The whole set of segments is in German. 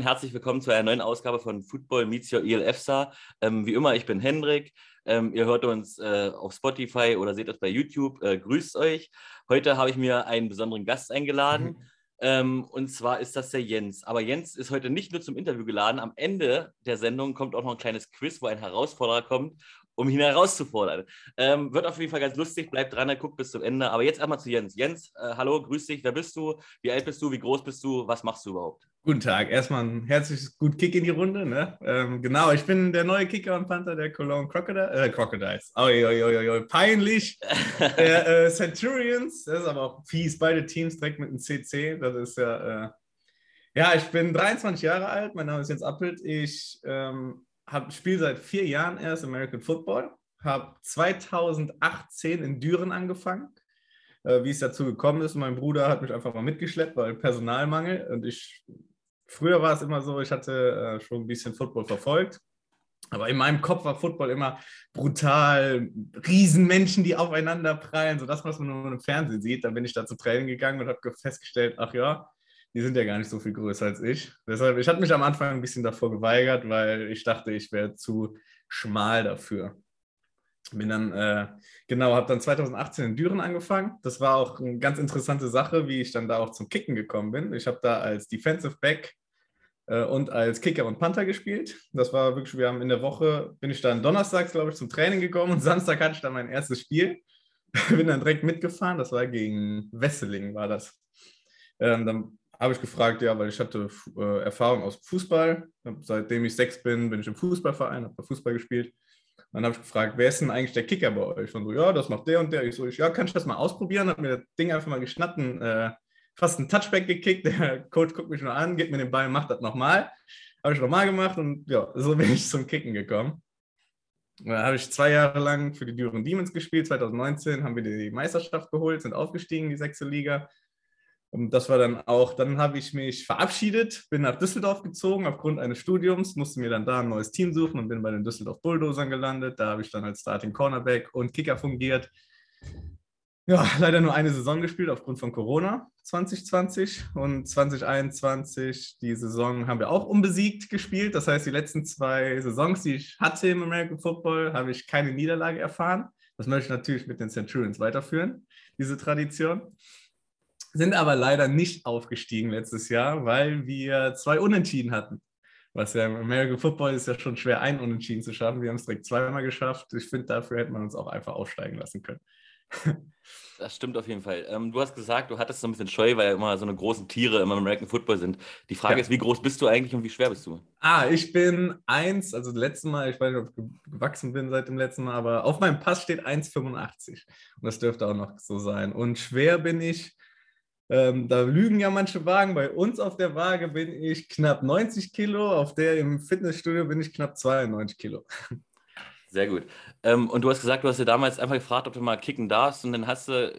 und herzlich willkommen zu einer neuen Ausgabe von Football Meets Your ELFSA. Ähm, wie immer, ich bin Hendrik. Ähm, ihr hört uns äh, auf Spotify oder seht uns bei YouTube. Äh, grüßt euch. Heute habe ich mir einen besonderen Gast eingeladen. Mhm. Ähm, und zwar ist das der Jens. Aber Jens ist heute nicht nur zum Interview geladen. Am Ende der Sendung kommt auch noch ein kleines Quiz, wo ein Herausforderer kommt um ihn herauszufordern. Ähm, wird auf jeden Fall ganz lustig, bleibt dran, guckt bis zum Ende. Aber jetzt einmal zu Jens. Jens, äh, hallo, grüß dich. Wer bist du? Wie alt bist du? Wie groß bist du? Was machst du überhaupt? Guten Tag. Erstmal ein herzliches gut Kick in die Runde. Ne? Ähm, genau, ich bin der neue Kicker und Panther der Cologne Crocodile, äh, Crocodiles. Oi, oi, oi, oi, peinlich. der äh, Centurions, das ist aber auch fies. Beide Teams direkt mit einem CC. Das ist ja. Äh, ja, ich bin 23 Jahre alt. Mein Name ist Jens Appelt. Ich ähm, spiele seit vier Jahren erst American Football, habe 2018 in Düren angefangen. Äh, wie es dazu gekommen ist, mein Bruder hat mich einfach mal mitgeschleppt, weil Personalmangel. Und ich, früher war es immer so, ich hatte äh, schon ein bisschen Football verfolgt. Aber in meinem Kopf war Football immer brutal, Riesenmenschen, die aufeinander prallen, so das, was man nur im Fernsehen sieht. Dann bin ich da zu Training gegangen und habe festgestellt, ach ja, die sind ja gar nicht so viel größer als ich. Deshalb, ich hatte mich am Anfang ein bisschen davor geweigert, weil ich dachte, ich wäre zu schmal dafür. Bin dann, äh, genau, habe dann 2018 in Düren angefangen. Das war auch eine ganz interessante Sache, wie ich dann da auch zum Kicken gekommen bin. Ich habe da als Defensive Back äh, und als Kicker und Panther gespielt. Das war wirklich, wir haben in der Woche, bin ich dann donnerstags, glaube ich, zum Training gekommen und Samstag hatte ich dann mein erstes Spiel. bin dann direkt mitgefahren, das war gegen Wesseling, war das. Ähm, dann habe ich gefragt, ja, weil ich hatte äh, Erfahrung aus Fußball. Seitdem ich sechs bin, bin ich im Fußballverein, habe Fußball gespielt. Dann habe ich gefragt, wer ist denn eigentlich der Kicker bei euch? Und so, ja, das macht der und der. Ich so, ich, ja, kann ich das mal ausprobieren? Habe mir das Ding einfach mal geschnappt und äh, fast einen Touchback gekickt. Der Coach guckt mich nur an, gibt mir den Ball, macht das nochmal. Habe ich nochmal gemacht und ja, so bin ich zum Kicken gekommen. Da habe ich zwei Jahre lang für die Düren Demons gespielt. 2019 haben wir die Meisterschaft geholt, sind aufgestiegen, in die sechste Liga. Und das war dann auch, dann habe ich mich verabschiedet, bin nach Düsseldorf gezogen aufgrund eines Studiums, musste mir dann da ein neues Team suchen und bin bei den Düsseldorf Bulldozern gelandet. Da habe ich dann als Starting Cornerback und Kicker fungiert. Ja, leider nur eine Saison gespielt aufgrund von Corona 2020 und 2021, die Saison haben wir auch unbesiegt gespielt. Das heißt, die letzten zwei Saisons, die ich hatte im American Football, habe ich keine Niederlage erfahren. Das möchte ich natürlich mit den Centurions weiterführen, diese Tradition sind aber leider nicht aufgestiegen letztes Jahr, weil wir zwei Unentschieden hatten. Was ja im American Football ist ja schon schwer, ein Unentschieden zu schaffen. Wir haben es direkt zweimal geschafft. Ich finde, dafür hätte man uns auch einfach aufsteigen lassen können. Das stimmt auf jeden Fall. Ähm, du hast gesagt, du hattest so ein bisschen Scheu, weil ja immer so eine großen Tiere im American Football sind. Die Frage ja. ist, wie groß bist du eigentlich und wie schwer bist du? Ah, ich bin eins, also das letzte Mal, ich weiß nicht, ob ich gewachsen bin seit dem letzten Mal, aber auf meinem Pass steht 1,85. Und das dürfte auch noch so sein. Und schwer bin ich ähm, da lügen ja manche Wagen. Bei uns auf der Waage bin ich knapp 90 Kilo, auf der im Fitnessstudio bin ich knapp 92 Kilo. Sehr gut. Ähm, und du hast gesagt, du hast dir damals einfach gefragt, ob du mal kicken darfst und dann hast du,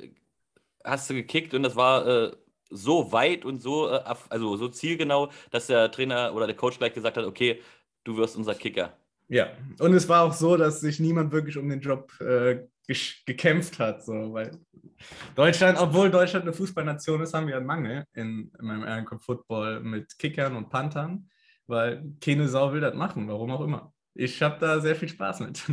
hast du gekickt und das war äh, so weit und so, äh, also so zielgenau, dass der Trainer oder der Coach gleich gesagt hat, okay, du wirst unser Kicker. Ja, und es war auch so, dass sich niemand wirklich um den Job äh, gekämpft hat. So, weil Deutschland, obwohl Deutschland eine Fußballnation ist, haben wir einen Mangel in, in meinem American Football mit Kickern und Panthern, weil keine Sau will das machen, warum auch immer. Ich habe da sehr viel Spaß mit.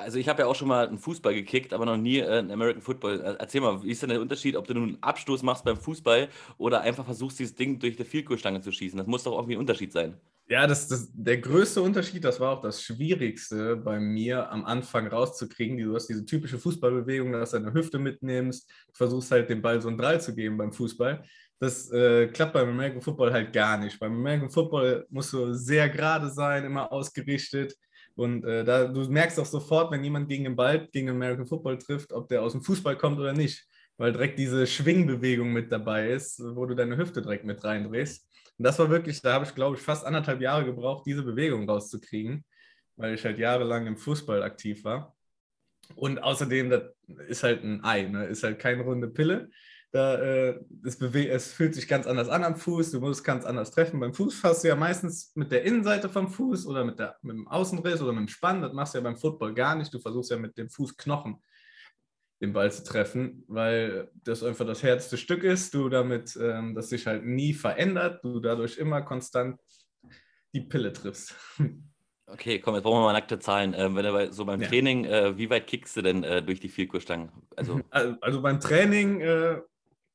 Also ich habe ja auch schon mal einen Fußball gekickt, aber noch nie äh, einen American Football. Äh, erzähl mal, wie ist denn der Unterschied, ob du nun einen Abstoß machst beim Fußball oder einfach versuchst, dieses Ding durch die Vielkohlstange zu schießen? Das muss doch irgendwie ein Unterschied sein. Ja, das, das, der größte Unterschied, das war auch das Schwierigste bei mir am Anfang rauszukriegen. Du hast diese typische Fußballbewegung, dass du deine Hüfte mitnimmst, versuchst halt dem Ball so ein Drall zu geben beim Fußball. Das äh, klappt beim American Football halt gar nicht. Beim American Football musst du sehr gerade sein, immer ausgerichtet. Und äh, da, du merkst auch sofort, wenn jemand gegen den Ball, gegen den American Football trifft, ob der aus dem Fußball kommt oder nicht. Weil direkt diese Schwingbewegung mit dabei ist, wo du deine Hüfte direkt mit reindrehst. Und das war wirklich, da habe ich, glaube ich, fast anderthalb Jahre gebraucht, diese Bewegung rauszukriegen, weil ich halt jahrelang im Fußball aktiv war. Und außerdem, das ist halt ein Ei, ne? ist halt keine runde Pille. Da, äh, es, es, fühlt sich ganz anders an am Fuß, du musst ganz anders treffen. Beim Fuß hast du ja meistens mit der Innenseite vom Fuß oder mit, der, mit dem Außenriss oder mit dem Spann. Das machst du ja beim Football gar nicht. Du versuchst ja mit dem Fußknochen den Ball zu treffen, weil das einfach das härteste Stück ist, du damit, ähm, das sich halt nie verändert, du dadurch immer konstant die Pille triffst. Okay, komm, jetzt brauchen wir mal nackte Zahlen. Ähm, wenn du bei, so beim Ja. Training, äh, wie weit kickst du denn äh, durch die Vielkurstangen? Also, Also, also beim Training äh,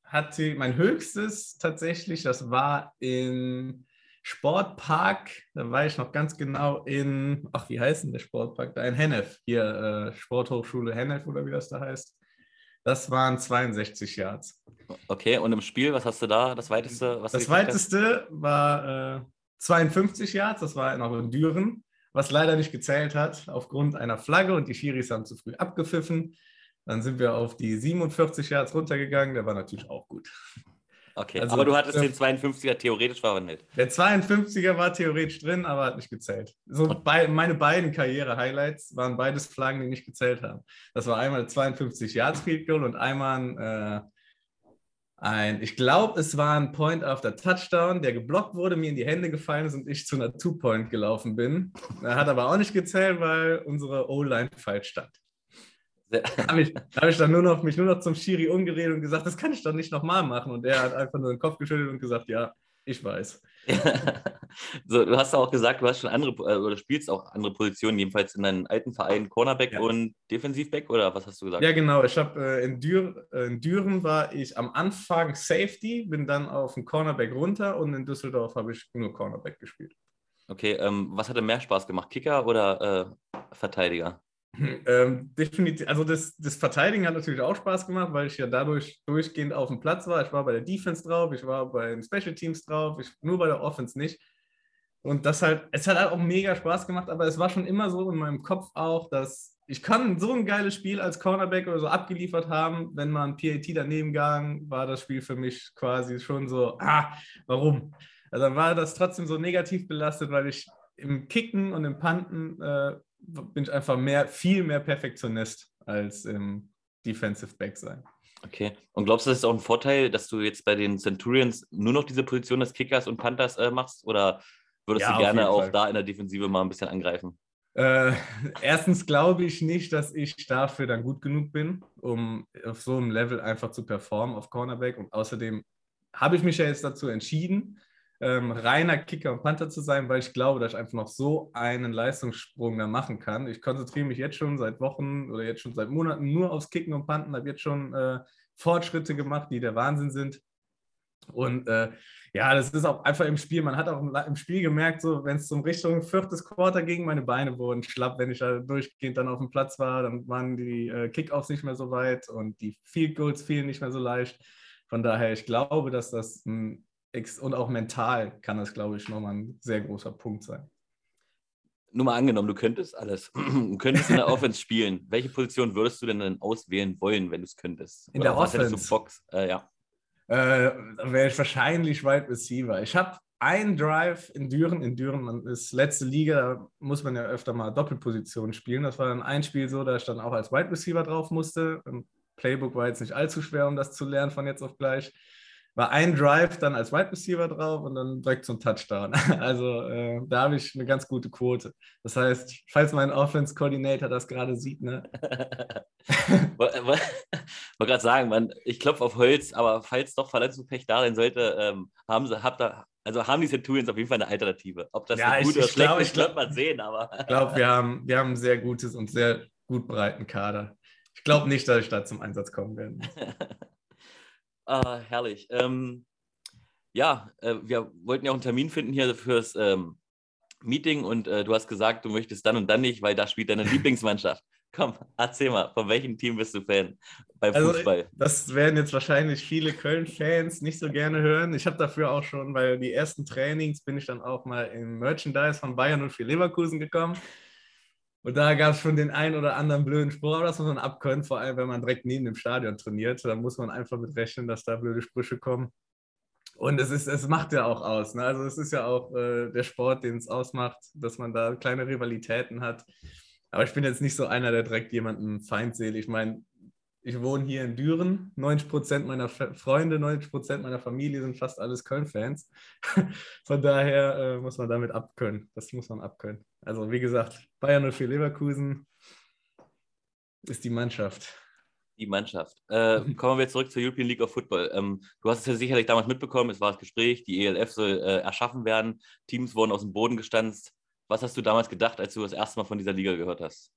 hatte mein höchstes tatsächlich, das war im Sportpark, da war ich noch ganz genau in, ach, wie heißt denn der Sportpark? Da in Hennef, hier äh, Sporthochschule Hennef oder wie das da heißt. Das waren 62 Yards. okay, und im Spiel, was hast du da? Das weiteste, Das weiteste war äh, 52 Yards, das war noch in Düren, was leider nicht gezählt hat aufgrund einer Flagge und die Schiris haben zu früh abgepfiffen. Dann sind wir auf die 47 Yards runtergegangen, der war natürlich auch gut. Okay, also, aber du hattest äh, den 52er theoretisch verwandelt. Der 52er war theoretisch drin, aber hat nicht gezählt. So bei, meine beiden Karriere-Highlights waren beides Flaggen, die nicht gezählt haben. Das war einmal 52 Yards Field Goal und einmal äh, ein, ich glaube, es war ein Point after Touchdown, der geblockt wurde, mir in die Hände gefallen ist und ich zu einer Two-Point gelaufen bin. Er hat aber auch nicht gezählt, weil unsere O-Line falsch stand. Habe ich, hab ich dann nur noch, mich nur noch zum Schiri umgeredet und gesagt, das kann ich doch nicht nochmal machen. Und der hat einfach nur den Kopf geschüttelt und gesagt, ja, ich weiß. so, du hast auch gesagt, du hast schon andere äh, oder spielst auch andere Positionen, jedenfalls in deinen alten Vereinen Cornerback Ja. und Defensivback oder was hast du gesagt? Ja, genau. Ich habe äh, in, Dür äh, in Düren war ich am Anfang Safety, bin dann auf den Cornerback runter und in Düsseldorf habe ich nur Cornerback gespielt. Okay, ähm, was hat dir mehr Spaß gemacht, Kicker oder äh, Verteidiger? Ähm, definitiv, also das, das Verteidigen hat natürlich auch Spaß gemacht, weil ich ja dadurch durchgehend auf dem Platz war. Ich war bei der Defense drauf, ich war bei den Special Teams drauf, ich, nur bei der Offense nicht. Und das halt, es hat halt auch mega Spaß gemacht, aber es war schon immer so in meinem Kopf auch, dass ich kann so ein geiles Spiel als Cornerback oder so abgeliefert haben, wenn man PAT daneben gang, war das Spiel für mich quasi schon so, ah, warum? Also dann war das trotzdem so negativ belastet, weil ich im Kicken und im Panten äh, bin ich einfach mehr, viel mehr Perfektionist als im Defensive Back sein. Okay. Und glaubst du, das ist auch ein Vorteil, dass du jetzt bei den Centurions nur noch diese Position des Kickers und Panthers äh, machst? Oder würdest Ja, du gerne auch Fall. da in der Defensive mal ein bisschen angreifen? Äh, erstens glaube ich nicht, dass ich dafür dann gut genug bin, um auf so einem Level einfach zu performen auf Cornerback. Und außerdem habe ich mich ja jetzt dazu entschieden, ähm, reiner Kicker und Panther zu sein, weil ich glaube, dass ich einfach noch so einen Leistungssprung da machen kann. Ich konzentriere mich jetzt schon seit Wochen oder jetzt schon seit Monaten nur aufs Kicken und Panten, habe jetzt schon äh, Fortschritte gemacht, die der Wahnsinn sind. Und äh, ja, das ist auch einfach im Spiel. Man hat auch im, Spiel gemerkt, so wenn es in Richtung viertes Quarter ging, meine Beine wurden schlapp, wenn ich da durchgehend dann auf dem Platz war. Dann waren die äh, Kickoffs nicht mehr so weit und die Field Goals fielen nicht mehr so leicht. Von daher, ich glaube, dass das ein, und auch mental kann das, glaube ich, nochmal ein sehr großer Punkt sein. Nur mal angenommen, du könntest alles. Du könntest in der Offense spielen. Welche Position würdest du denn dann auswählen wollen, wenn du es könntest? In Oder der Offense? Box? Äh, ja. Äh, wäre ich wahrscheinlich Wide Receiver. Ich habe einen Drive in Düren. In Düren man ist letzte Liga, da muss man ja öfter mal Doppelposition spielen. Das war dann ein Spiel so, da ich dann auch als Wide Receiver drauf musste. Im Playbook war jetzt nicht allzu schwer, um das zu lernen von jetzt auf gleich. War ein Drive dann als Wide Receiver drauf und dann direkt zum Touchdown. Also äh, da habe ich eine ganz gute Quote. Das heißt, falls mein Offense Coordinator das gerade sieht, ne, Wollte gerade sagen, man, ich klopfe auf Holz, aber falls doch Verletzungspech da sein sollte, ähm, haben sie, habt da, also haben die Centurions auf jeden Fall eine Alternative. Ob das Ja, ich- gute oder ich schlecht ist, glaub- wird man sehen, aber Ich glaube, wir haben, wir haben ein sehr gutes und sehr gut breiten Kader. Ich glaube nicht, dass ich da zum Einsatz kommen werde. Ah, herrlich. Ähm, ja, äh, wir wollten ja auch einen Termin finden hier fürs ähm, Meeting und äh, du hast gesagt, du möchtest dann und dann nicht, weil da spielt deine Lieblingsmannschaft. Komm, erzähl mal, von welchem Team bist du Fan beim Also, Fußball? Das werden jetzt wahrscheinlich viele Köln-Fans nicht so gerne hören. Ich habe dafür auch schon, weil die ersten Trainings bin ich dann auch mal im Merchandise von Bayern und für Leverkusen gekommen. Und da gab es schon den einen oder anderen blöden Spruch, aber das muss man abkönnen, vor allem wenn man direkt neben dem Stadion trainiert. Da muss man einfach mit rechnen, dass da blöde Sprüche kommen. Und es, ist, es macht ja auch aus. Ne? Also es ist ja auch äh, der Sport, den es ausmacht, dass man da kleine Rivalitäten hat. Aber ich bin jetzt nicht so einer, der direkt jemanden feindselig. Ich meine, ich wohne hier in Düren. 90 Prozent meiner Freunde, 90 Prozent meiner Familie sind fast alles Köln-Fans. Von daher äh, muss man damit abkönnen. Das muss man abkönnen. Also wie gesagt, Bayern 04 Leverkusen ist die Mannschaft. Die Mannschaft. Äh, kommen wir zurück zur European League of Football. Ähm, du hast es ja sicherlich damals mitbekommen, es war das Gespräch, die ELF soll äh, erschaffen werden, Teams wurden aus dem Boden gestanzt. Was hast du damals gedacht, als du das erste Mal von dieser Liga gehört hast?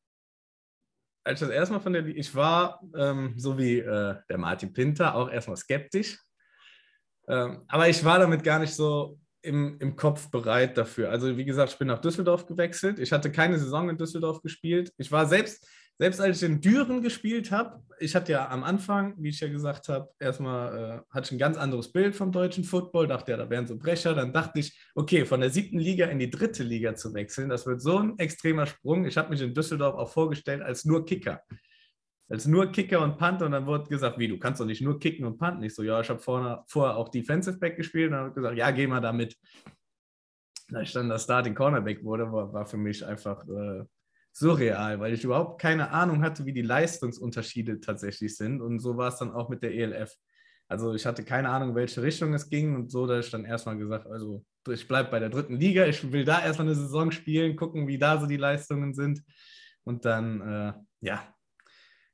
Als ich das erste Mal von der ich war, ähm, so wie äh, der Martin Pinter, auch erstmal skeptisch. Ähm, aber ich war damit gar nicht so im, im Kopf bereit dafür. Also wie gesagt, ich bin nach Düsseldorf gewechselt. Ich hatte keine Saison in Düsseldorf gespielt. Ich war selbst, selbst als ich in Düren gespielt habe, ich hatte ja am Anfang, wie ich ja gesagt habe, erstmal äh, hatte ich ein ganz anderes Bild vom deutschen Football, dachte ja, da wären so Brecher. Dann dachte ich, okay, von der siebten Liga in die dritte Liga zu wechseln, das wird so ein extremer Sprung. Ich habe mich in Düsseldorf auch vorgestellt als nur Kicker als nur Kicker und Panther und dann wurde gesagt, wie, du kannst doch nicht nur kicken und panten. Ich so, ja, ich habe vorher, vorher auch Defensive Back gespielt und dann habe gesagt, ja, geh mal damit. Da ich dann das Starting Cornerback wurde, war, war für mich einfach äh, surreal, weil ich überhaupt keine Ahnung hatte, wie die Leistungsunterschiede tatsächlich sind. Und so war es dann auch mit der ELF. Also ich hatte keine Ahnung, in welche Richtung es ging. Und so, dass ich dann erstmal gesagt, also ich bleibe bei der dritten Liga, ich will da erstmal eine Saison spielen, gucken, wie da so die Leistungen sind. Und dann, äh, ja,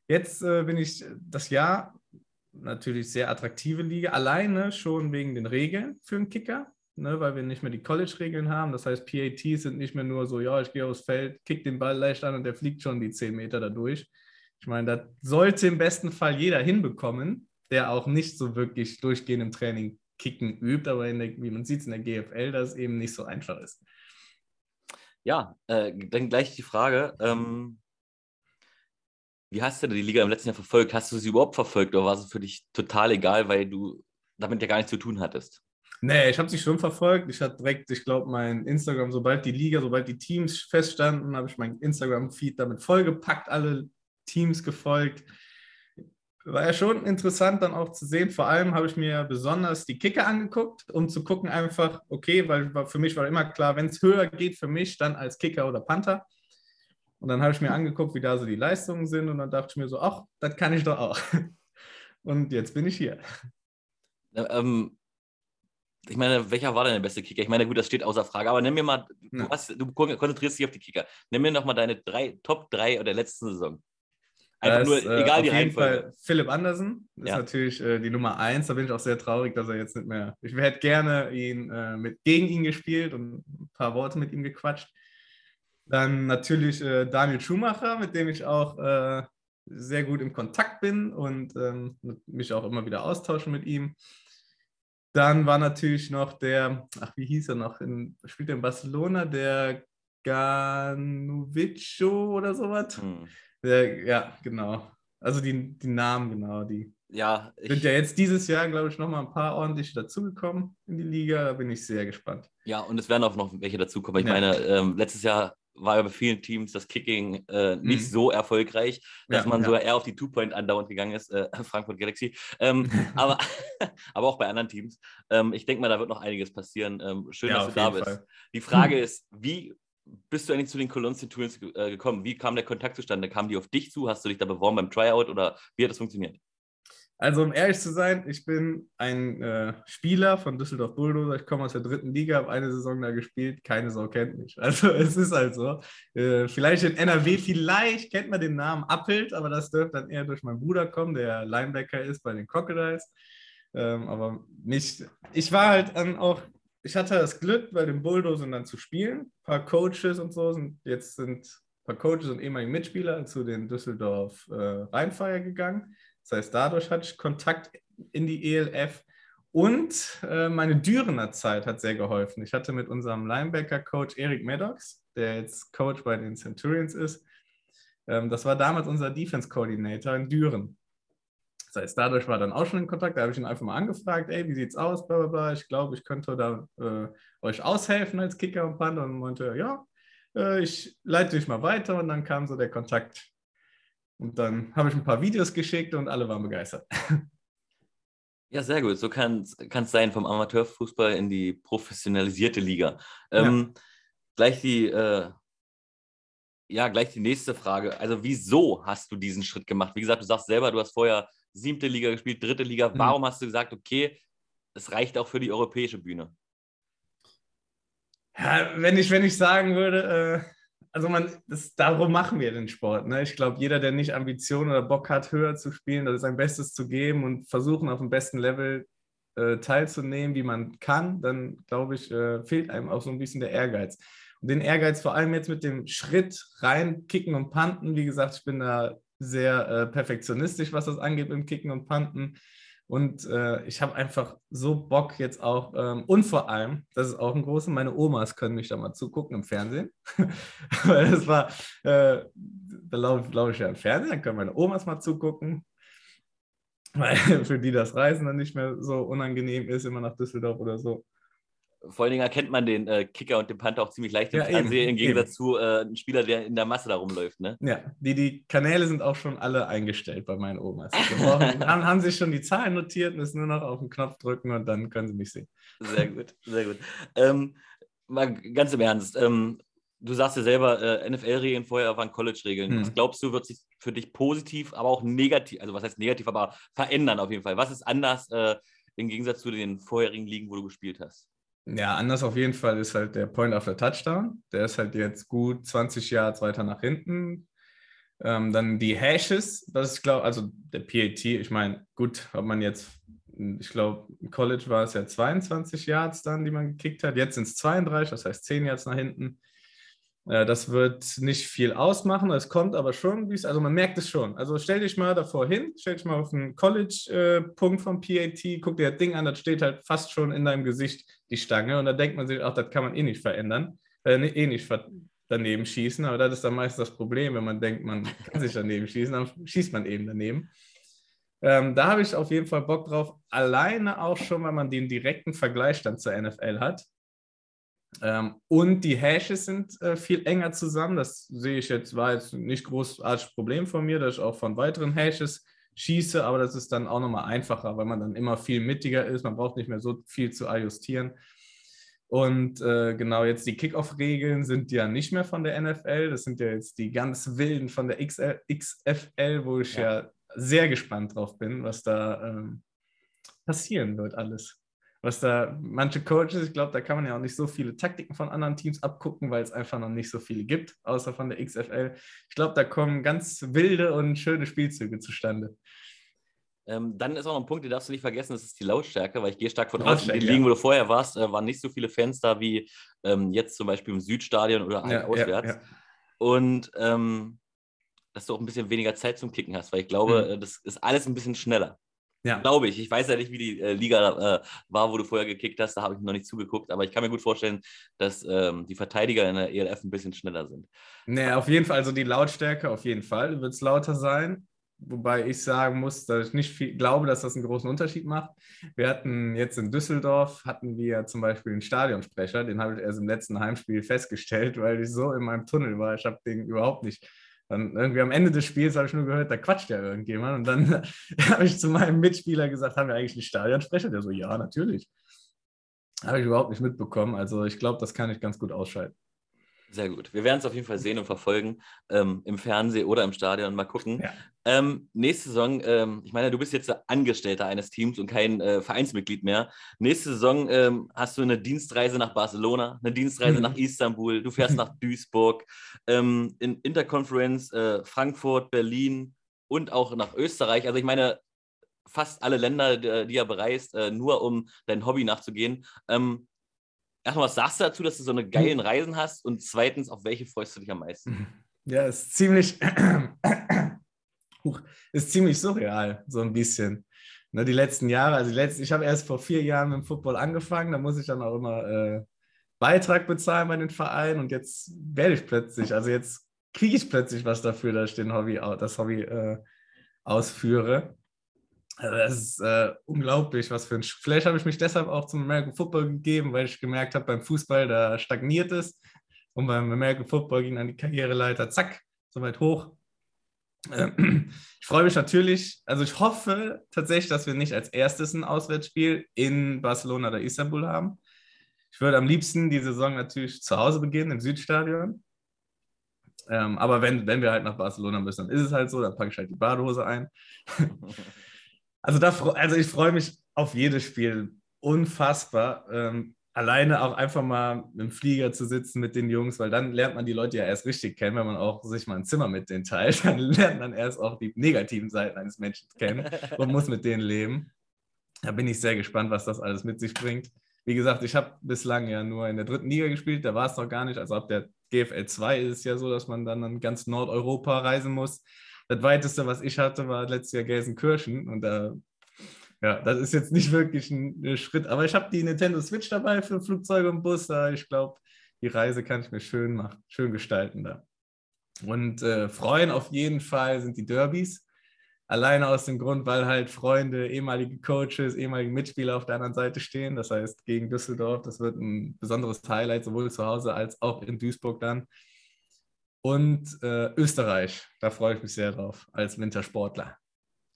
Jetzt äh, bin ich das Jahr natürlich sehr attraktive Liga, alleine schon wegen den Regeln für einen Kicker, ne, weil wir nicht mehr die College-Regeln haben. Das heißt, PATs sind nicht mehr nur so, ja, ich gehe aufs Feld, kick den Ball leicht an und der fliegt schon die 10 Meter dadurch. Ich meine, das sollte im besten Fall jeder hinbekommen, der auch nicht so wirklich durchgehend im Training Kicken übt, aber der, wie man sieht es in der GFL, dass es eben nicht so einfach ist. Ja, äh, dann gleich die Frage. Ähm, wie hast du die Liga im letzten Jahr verfolgt? Hast du sie überhaupt verfolgt oder war es für dich total egal, weil du damit ja gar nichts zu tun hattest? Nee, ich habe sie schon verfolgt. Ich hatte direkt, ich glaube, mein Instagram, sobald die Liga, sobald die Teams feststanden, habe ich mein Instagram-Feed damit vollgepackt, alle Teams gefolgt. War ja schon interessant dann auch zu sehen. Vor allem habe ich mir besonders die Kicker angeguckt, um zu gucken einfach, okay, weil für mich war immer klar, wenn es höher geht für mich, dann als Kicker oder Panther. Und dann habe ich mir angeguckt, wie da so die Leistungen sind und dann dachte ich mir so, ach, das kann ich doch auch. Und jetzt bin ich hier. Ähm, ich meine, welcher war denn der beste Kicker? Ich meine, gut, das steht außer Frage, aber nimm mir mal, du, ja. hast, du konzentrierst dich auf die Kicker. Nimm mir noch mal deine drei, Top 3 der letzten Saison. Einfach das, nur, äh, egal äh, die Reihenfolge. Fall Philipp Andersen ist ja. natürlich äh, die Nummer 1. Da bin ich auch sehr traurig, dass er jetzt nicht mehr. Ich hätte gerne ihn äh, mit, gegen ihn gespielt und ein paar Worte mit ihm gequatscht. Dann natürlich äh, Daniel Schumacher, mit dem ich auch äh, sehr gut im Kontakt bin und ähm, mich auch immer wieder austausche mit ihm. Dann war natürlich noch der, ach, wie hieß er noch, in, spielt er in Barcelona, der Ganuvico oder sowas. Hm. Der, ja, genau. Also die, die Namen, genau, die ja, sind ja jetzt dieses Jahr, glaube ich, nochmal ein paar ordentliche dazugekommen in die Liga. Da bin ich sehr gespannt. Ja, und es werden auch noch welche dazukommen. Ich ja. meine, ähm, letztes Jahr war ja bei vielen Teams das Kicking äh, nicht mhm. so erfolgreich, dass ja, man ja. sogar eher auf die Two-Point andauernd gegangen ist, äh, Frankfurt Galaxy. Ähm, aber, aber auch bei anderen Teams. Ähm, ich denke mal, da wird noch einiges passieren. Ähm, schön, ja, dass du da bist. Fall. Die Frage ist, wie bist du eigentlich zu den Cologne Centurions äh, gekommen? Wie kam der Kontakt zustande? Kamen die auf dich zu? Hast du dich da beworben beim Tryout oder wie hat das funktioniert? Also um ehrlich zu sein, ich bin ein äh, Spieler von Düsseldorf Bulldozer. Ich komme aus der dritten Liga, habe eine Saison da gespielt. Keine Sau kennt mich. Also es ist halt so. Äh, vielleicht in NRW, vielleicht kennt man den Namen Appelt, aber das dürfte dann eher durch meinen Bruder kommen, der Linebacker ist bei den Crocodiles. Ähm, aber nicht. Ich war halt dann auch. Ich hatte das Glück, bei den Bulldozern dann zu spielen. Ein paar Coaches und so sind jetzt sind ein paar Coaches und ehemalige Mitspieler zu den Düsseldorf äh, Rheinfire gegangen das heißt, dadurch hatte ich Kontakt in die ELF und äh, meine Dürener Zeit hat sehr geholfen. Ich hatte mit unserem Linebacker-Coach Eric Maddox, der jetzt Coach bei den Centurions ist, ähm, das war damals unser Defense-Coordinator in Düren. Das heißt, dadurch war dann auch schon in Kontakt. Da habe ich ihn einfach mal angefragt: Ey, wie sieht's aus? Blablabla. Ich glaube, ich könnte da äh, euch aushelfen als Kicker und Panther. Und meinte, ja, äh, ich leite dich mal weiter. Und dann kam so der Kontakt und dann habe ich ein paar Videos geschickt und alle waren begeistert. Ja, sehr gut. So kann es sein, vom Amateurfußball in die professionalisierte Liga. Ähm, ja. Gleich die, äh, ja, gleich die nächste Frage. Also, wieso hast du diesen Schritt gemacht? Wie gesagt, du sagst selber, du hast vorher siebte Liga gespielt, dritte Liga. Mhm. Warum hast du gesagt, okay, es reicht auch für die europäische Bühne? Ja, wenn ich, wenn ich sagen würde, äh, also man, das, darum machen wir den Sport. Ne? Ich glaube, jeder, der nicht Ambitionen oder Bock hat, höher zu spielen oder sein Bestes zu geben und versuchen, auf dem besten Level äh, teilzunehmen, wie man kann, dann glaube ich, äh, fehlt einem auch so ein bisschen der Ehrgeiz. Und den Ehrgeiz vor allem jetzt mit dem Schritt rein, kicken und panten. Wie gesagt, ich bin da sehr äh, perfektionistisch, was das angeht im Kicken und Panten. Und äh, ich habe einfach so Bock jetzt auch, ähm, und vor allem, das ist auch ein großes, meine Omas können mich da mal zugucken im Fernsehen. Weil das war, äh, da laufe glaub ich ja im Fernsehen, dann können meine Omas mal zugucken. Weil für die das Reisen dann nicht mehr so unangenehm ist, immer nach Düsseldorf oder so. Vor allen Dingen erkennt man den äh, Kicker und den Panther auch ziemlich leicht im ja, Fernsehen, im Gegensatz eben. zu äh, einem Spieler, der in der Masse da rumläuft. Ne? Ja, die, die Kanäle sind auch schon alle eingestellt bei meinen Omas. Brauchen, haben, haben sich schon die Zahlen notiert, müssen nur noch auf den Knopf drücken und dann können sie mich sehen. Sehr gut, sehr gut. Ähm, mal ganz im Ernst, ähm, du sagst ja selber, äh, NFL-Regeln vorher waren College-Regeln. Hm. Was glaubst du, wird sich für dich positiv, aber auch negativ, also was heißt negativ, aber verändern auf jeden Fall? Was ist anders äh, im Gegensatz zu den vorherigen Ligen, wo du gespielt hast? Ja, anders auf jeden Fall ist halt der Point after Touchdown. Der ist halt jetzt gut 20 Yards weiter nach hinten. Ähm, dann die Hashes, das ist, glaube also der PAT, ich meine, gut, ob man jetzt, ich glaube, im College war es ja 22 Yards dann, die man gekickt hat. Jetzt sind es 32, das heißt 10 Yards nach hinten. Äh, das wird nicht viel ausmachen, es kommt aber schon, also man merkt es schon. Also stell dich mal davor hin, stell dich mal auf einen College-Punkt vom PAT, guck dir das Ding an, das steht halt fast schon in deinem Gesicht, die Stange, und da denkt man sich, ach, das kann man eh nicht verändern, äh, eh nicht daneben schießen, aber das ist dann meistens das Problem, wenn man denkt, man kann sich daneben schießen, dann schießt man eben daneben. Ähm, da habe ich auf jeden Fall Bock drauf, alleine auch schon, weil man den direkten Vergleich dann zur NFL hat. Ähm, und die Hashes sind äh, viel enger zusammen. Das sehe ich jetzt, war jetzt nicht großartig Problem von mir, dass ich auch von weiteren Hashes schieße, aber das ist dann auch nochmal einfacher, weil man dann immer viel mittiger ist. Man braucht nicht mehr so viel zu adjustieren. Und äh, genau jetzt die Kickoff-Regeln sind ja nicht mehr von der NFL. Das sind ja jetzt die ganz wilden von der XL, XFL, wo ich ja. ja sehr gespannt drauf bin, was da ähm, passieren wird alles was da manche Coaches, ich glaube, da kann man ja auch nicht so viele Taktiken von anderen Teams abgucken, weil es einfach noch nicht so viele gibt, außer von der XFL. Ich glaube, da kommen ganz wilde und schöne Spielzüge zustande. Ähm, dann ist auch noch ein Punkt, den darfst du nicht vergessen, das ist die Lautstärke, weil ich gehe stark von aus, in den Ligen, wo du vorher warst, äh, waren nicht so viele Fans da wie ähm, jetzt zum Beispiel im Südstadion oder ja, auswärts. Ja, ja. Und ähm, dass du auch ein bisschen weniger Zeit zum Kicken hast, weil ich glaube, mhm. das ist alles ein bisschen schneller. Ja. Glaube ich. Ich weiß ja nicht, wie die äh, Liga äh, war, wo du vorher gekickt hast. Da habe ich noch nicht zugeguckt. Aber ich kann mir gut vorstellen, dass ähm, die Verteidiger in der ELF ein bisschen schneller sind. Nee, auf jeden Fall. Also die Lautstärke auf jeden Fall wird es lauter sein. Wobei ich sagen muss, dass ich nicht viel glaube, dass das einen großen Unterschied macht. Wir hatten jetzt in Düsseldorf, hatten wir zum Beispiel einen Stadionsprecher. Den habe ich erst im letzten Heimspiel festgestellt, weil ich so in meinem Tunnel war. Ich habe den überhaupt nicht dann irgendwie am Ende des Spiels habe ich nur gehört, da quatscht ja irgendjemand. Und dann habe ich zu meinem Mitspieler gesagt, haben wir eigentlich einen Stadionsprecher? Der so, ja, natürlich. Habe ich überhaupt nicht mitbekommen. Also ich glaube, das kann ich ganz gut ausschalten. Sehr gut. Wir werden es auf jeden Fall sehen und verfolgen ähm, im Fernsehen oder im Stadion. Mal gucken. Ja. Ähm, nächste Saison, ähm, ich meine, du bist jetzt Angestellter eines Teams und kein äh, Vereinsmitglied mehr. Nächste Saison ähm, hast du eine Dienstreise nach Barcelona, eine Dienstreise mhm. nach Istanbul, du fährst nach Duisburg, ähm, in Interconference äh, Frankfurt, Berlin und auch nach Österreich. Also ich meine, fast alle Länder, die, die er bereist, äh, nur um dein Hobby nachzugehen. Ähm, erstmal, was sagst du dazu, dass du so eine geilen. Reisen hast? Und zweitens, auf welche freust du dich am meisten? Ja, ist ziemlich, ist ziemlich surreal, so ein bisschen. Ne, die letzten Jahre, also die letzten, ich habe erst vor vier Jahren mit dem Football angefangen, da muss ich dann auch immer äh, Beitrag bezahlen bei den Vereinen und jetzt werde ich plötzlich, also jetzt kriege ich plötzlich was dafür, dass ich den Hobby, das Hobby äh, ausführe. Also das ist äh, unglaublich, was für ein. Sch Vielleicht habe ich mich deshalb auch zum American Football gegeben, weil ich gemerkt habe, beim Fußball, da stagniert es. Und beim American Football ging dann die Karriereleiter, zack, so weit hoch. Ähm, ich freue mich natürlich, also ich hoffe tatsächlich, dass wir nicht als erstes ein Auswärtsspiel in Barcelona oder Istanbul haben. Ich würde am liebsten die Saison natürlich zu Hause beginnen, im Südstadion. Ähm, aber wenn, wenn wir halt nach Barcelona müssen, dann ist es halt so, dann packe ich halt die Badehose ein. Also, da, also ich freue mich auf jedes Spiel unfassbar. Ähm, alleine auch einfach mal im Flieger zu sitzen mit den Jungs, weil dann lernt man die Leute ja erst richtig kennen, wenn man auch sich mal ein Zimmer mit denen teilt. Dann lernt man erst auch die negativen Seiten eines Menschen kennen und muss mit denen leben. Da bin ich sehr gespannt, was das alles mit sich bringt. Wie gesagt, ich habe bislang ja nur in der dritten Liga gespielt, da war es noch gar nicht. Also ab der GFL 2 ist es ja so, dass man dann an ganz Nordeuropa reisen muss. Das weiteste, was ich hatte, war letztes Jahr Gelsenkirchen und da ja, das ist jetzt nicht wirklich ein Schritt, aber ich habe die Nintendo Switch dabei für Flugzeuge und Bus. Da ich glaube, die Reise kann ich mir schön machen, schön gestalten da. Und äh, freuen auf jeden Fall sind die Derbys. Alleine aus dem Grund, weil halt Freunde, ehemalige Coaches, ehemalige Mitspieler auf der anderen Seite stehen. Das heißt, gegen Düsseldorf, das wird ein besonderes Highlight, sowohl zu Hause als auch in Duisburg dann. Und äh, Österreich, da freue ich mich sehr drauf als Wintersportler.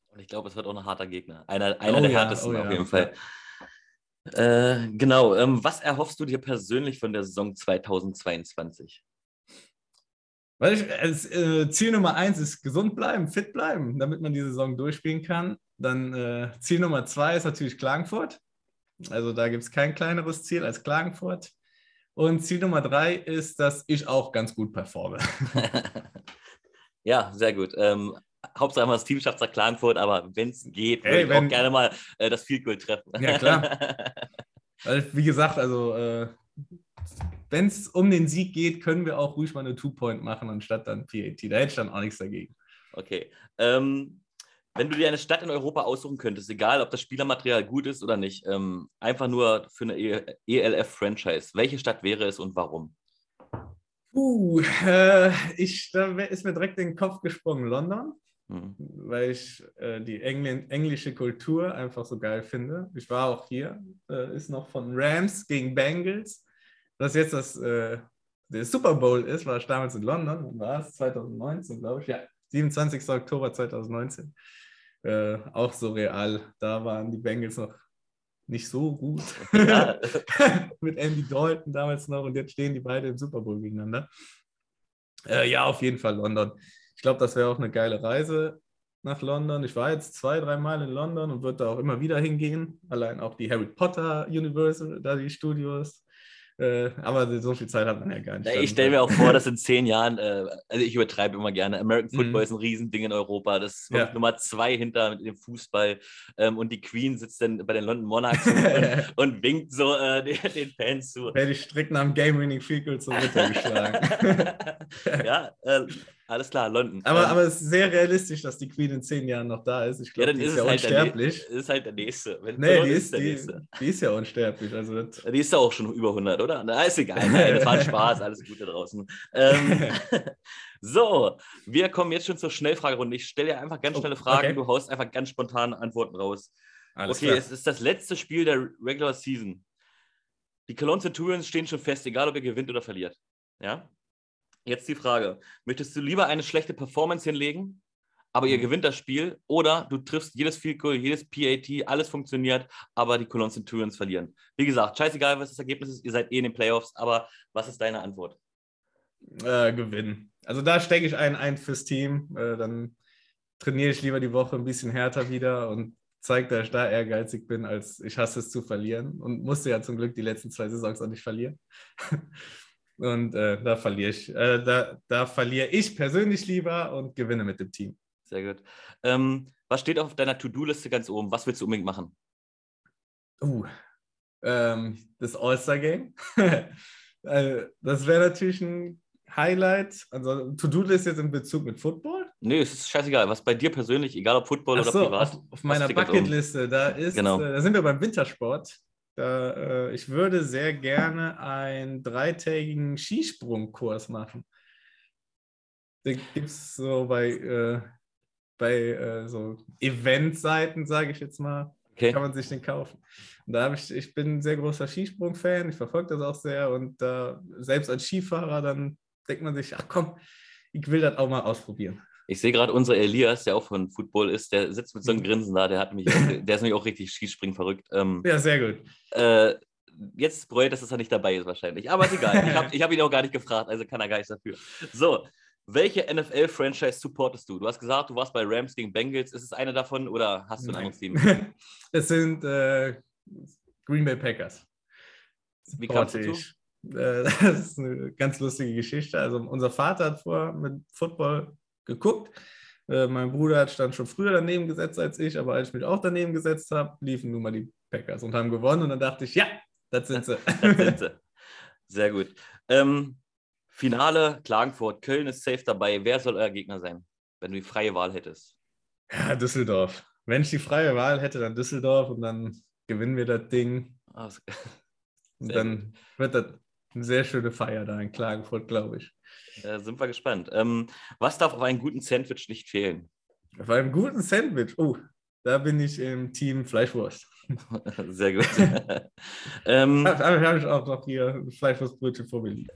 Und ich glaube, es wird auch ein harter Gegner. Einer, einer oh der ja, härtesten oh auf ja. jeden Fall. Äh, genau. Ähm, was erhoffst du dir persönlich von der Saison 2022? Weil ich, äh, Ziel Nummer eins ist gesund bleiben, fit bleiben, damit man die Saison durchspielen kann. Dann äh, Ziel Nummer zwei ist natürlich Klagenfurt. Also da gibt es kein kleineres Ziel als Klagenfurt. Und Ziel Nummer drei ist, dass ich auch ganz gut performe. ja, sehr gut. Ähm, Hauptsache das Team schafft es Klagenfurt, aber wenn es geht, würde ich wenn, auch gerne mal äh, das Field Goal treffen. Ja, klar. Weil, wie gesagt, also äh, wenn es um den Sieg geht, können wir auch ruhig mal eine Two-Point machen, anstatt dann PAT. Da hätte ich dann auch nichts dagegen. Okay. Ähm, wenn du dir eine Stadt in Europa aussuchen könntest, egal ob das Spielermaterial gut ist oder nicht, ähm, einfach nur für eine ELF-Franchise, welche Stadt wäre es und warum? Uh, äh, ich, da ist mir direkt in den Kopf gesprungen, London. Mhm. Weil ich äh, die Engl englische Kultur einfach so geil finde. Ich war auch hier, äh, ist noch von Rams gegen Bengals. Was jetzt das äh, der Super Bowl ist, war ich damals in London, war es 2019, glaube ich. Ja, 27. Oktober 2019. Äh, auch so real. Da waren die Bengals noch nicht so gut. Ja. Mit Andy Dalton damals noch und jetzt stehen die beide im Super Bowl gegeneinander. Äh, ja, auf jeden Fall London. Ich glaube, das wäre auch eine geile Reise nach London. Ich war jetzt zwei, dreimal in London und würde da auch immer wieder hingehen. Allein auch die Harry Potter Universal, da die Studios. Äh, aber so viel Zeit hat man ja gar nicht. Ich stelle mir auch vor, dass in zehn Jahren, äh, also ich übertreibe immer gerne, American Football mhm. ist ein Riesending in Europa. Das ist ja. Nummer zwei hinter dem Fußball. Ähm, und die Queen sitzt dann bei den London Monarchs und, und, winkt so äh, den, den, Fans zu. Werde ich strikt nach dem Game-Winning Field Goal zum runtergeschlagen. ja, äh, alles klar, London. Aber, ähm, aber es ist sehr realistisch, dass die Queen in zehn Jahren noch da ist. Ich glaube, ja, die ist, ist ja halt unsterblich. Das ist halt der nächste. Wenn nee, die ist, die, die, ist ja unsterblich. Also die ist ja auch schon über 100, oder? Na, ist egal. Nein, das war ein Spaß. Alles Gute draußen. Ähm, so, wir kommen jetzt schon zur Schnellfragerunde. Ich stelle dir einfach ganz oh, schnelle Fragen. Okay. Du haust einfach ganz spontan Antworten raus. Alles okay, klar. es ist das letzte Spiel der Regular Season. Die Cologne Centurions stehen schon fest, egal ob ihr gewinnt oder verliert. Ja? Jetzt die Frage: Möchtest du lieber eine schlechte Performance hinlegen, aber ihr mhm. gewinnt das Spiel, oder du triffst jedes Field Goal, jedes PAT, alles funktioniert, aber die Cologne Centurions verlieren? Wie gesagt, scheißegal, was das Ergebnis ist, ihr seid eh in den Playoffs, aber was ist deine Antwort? Äh, gewinnen. Also da stecke ich einen ein fürs Team. Äh, dann trainiere ich lieber die Woche ein bisschen härter wieder und zeige, dass ich da ehrgeizig bin, als ich hasse es zu verlieren und musste ja zum Glück die letzten zwei Saisons auch nicht verlieren. Und äh, da verliere ich. Äh, da, da verliere ich persönlich lieber und gewinne mit dem Team. Sehr gut. Ähm, was steht auf deiner To-Do-Liste ganz oben? Was willst du unbedingt machen? Uh, ähm, das All-Star-Game. äh, das wäre natürlich ein Highlight. Also To-Do-Liste jetzt in Bezug mit Football? Nee, es ist scheißegal. Was bei dir persönlich, egal ob Football so, oder privat. Auf, auf meiner Bucketliste, da ist, genau. äh, da sind wir beim Wintersport. Da, äh, ich würde sehr gerne einen dreitägigen Skisprungkurs machen. Den gibt es so bei, äh, bei äh, so Eventseiten, sage ich jetzt mal. Okay. Kann man sich den kaufen. Und da habe ich, ich bin ein sehr großer Skisprung-Fan, ich verfolge das auch sehr und selbst als Skifahrer, dann denkt man sich, ach komm, ich will das auch mal ausprobieren. Ich sehe gerade unser Elias, der auch von Football ist, der sitzt mit so einem mhm. Grinsen da, der hat mich, auch, der ist nämlich auch richtig Skispringen verrückt. Ähm, ja, sehr gut. Äh, jetzt bereut, dass er nicht dabei ist wahrscheinlich. Aber ist egal. Ich habe hab ihn auch gar nicht gefragt, also kann er gar nichts dafür. So, welche NFL-Franchise supportest du? Du hast gesagt, du warst bei Rams gegen Bengals. Ist es eine davon oder hast du ein anderes Team? es sind äh, Green Bay Packers. Wie kamst du dazu? Äh, das ist eine ganz lustige Geschichte. Also unser Vater hat vorher mit Football geguckt. Äh, mein Bruder hat stand schon früher daneben gesetzt als ich, aber als ich mich auch daneben gesetzt habe, liefen nun mal die Packers und haben gewonnen. Und dann dachte ich, ja, das sind sie. das sind sie. Sehr gut. Ähm, Finale, Klagenfurt, Köln ist safe dabei. Wer soll euer Gegner sein, wenn du die freie Wahl hättest? Ja, Düsseldorf. Wenn ich die freie Wahl hätte, dann Düsseldorf und dann gewinnen wir das Ding. Oh, und dann gut. wird das eine sehr schöne Feier da in Klagenfurt, glaube ich. Äh, sind wir gespannt. Ähm, was darf auf einem guten Sandwich nicht fehlen? Auf einem guten Sandwich? Oh, da bin ich im Team Fleischwurst. Sehr gut. ähm, habe hab ich auch noch hier Fleischwurstbrötchen vor mir liegen.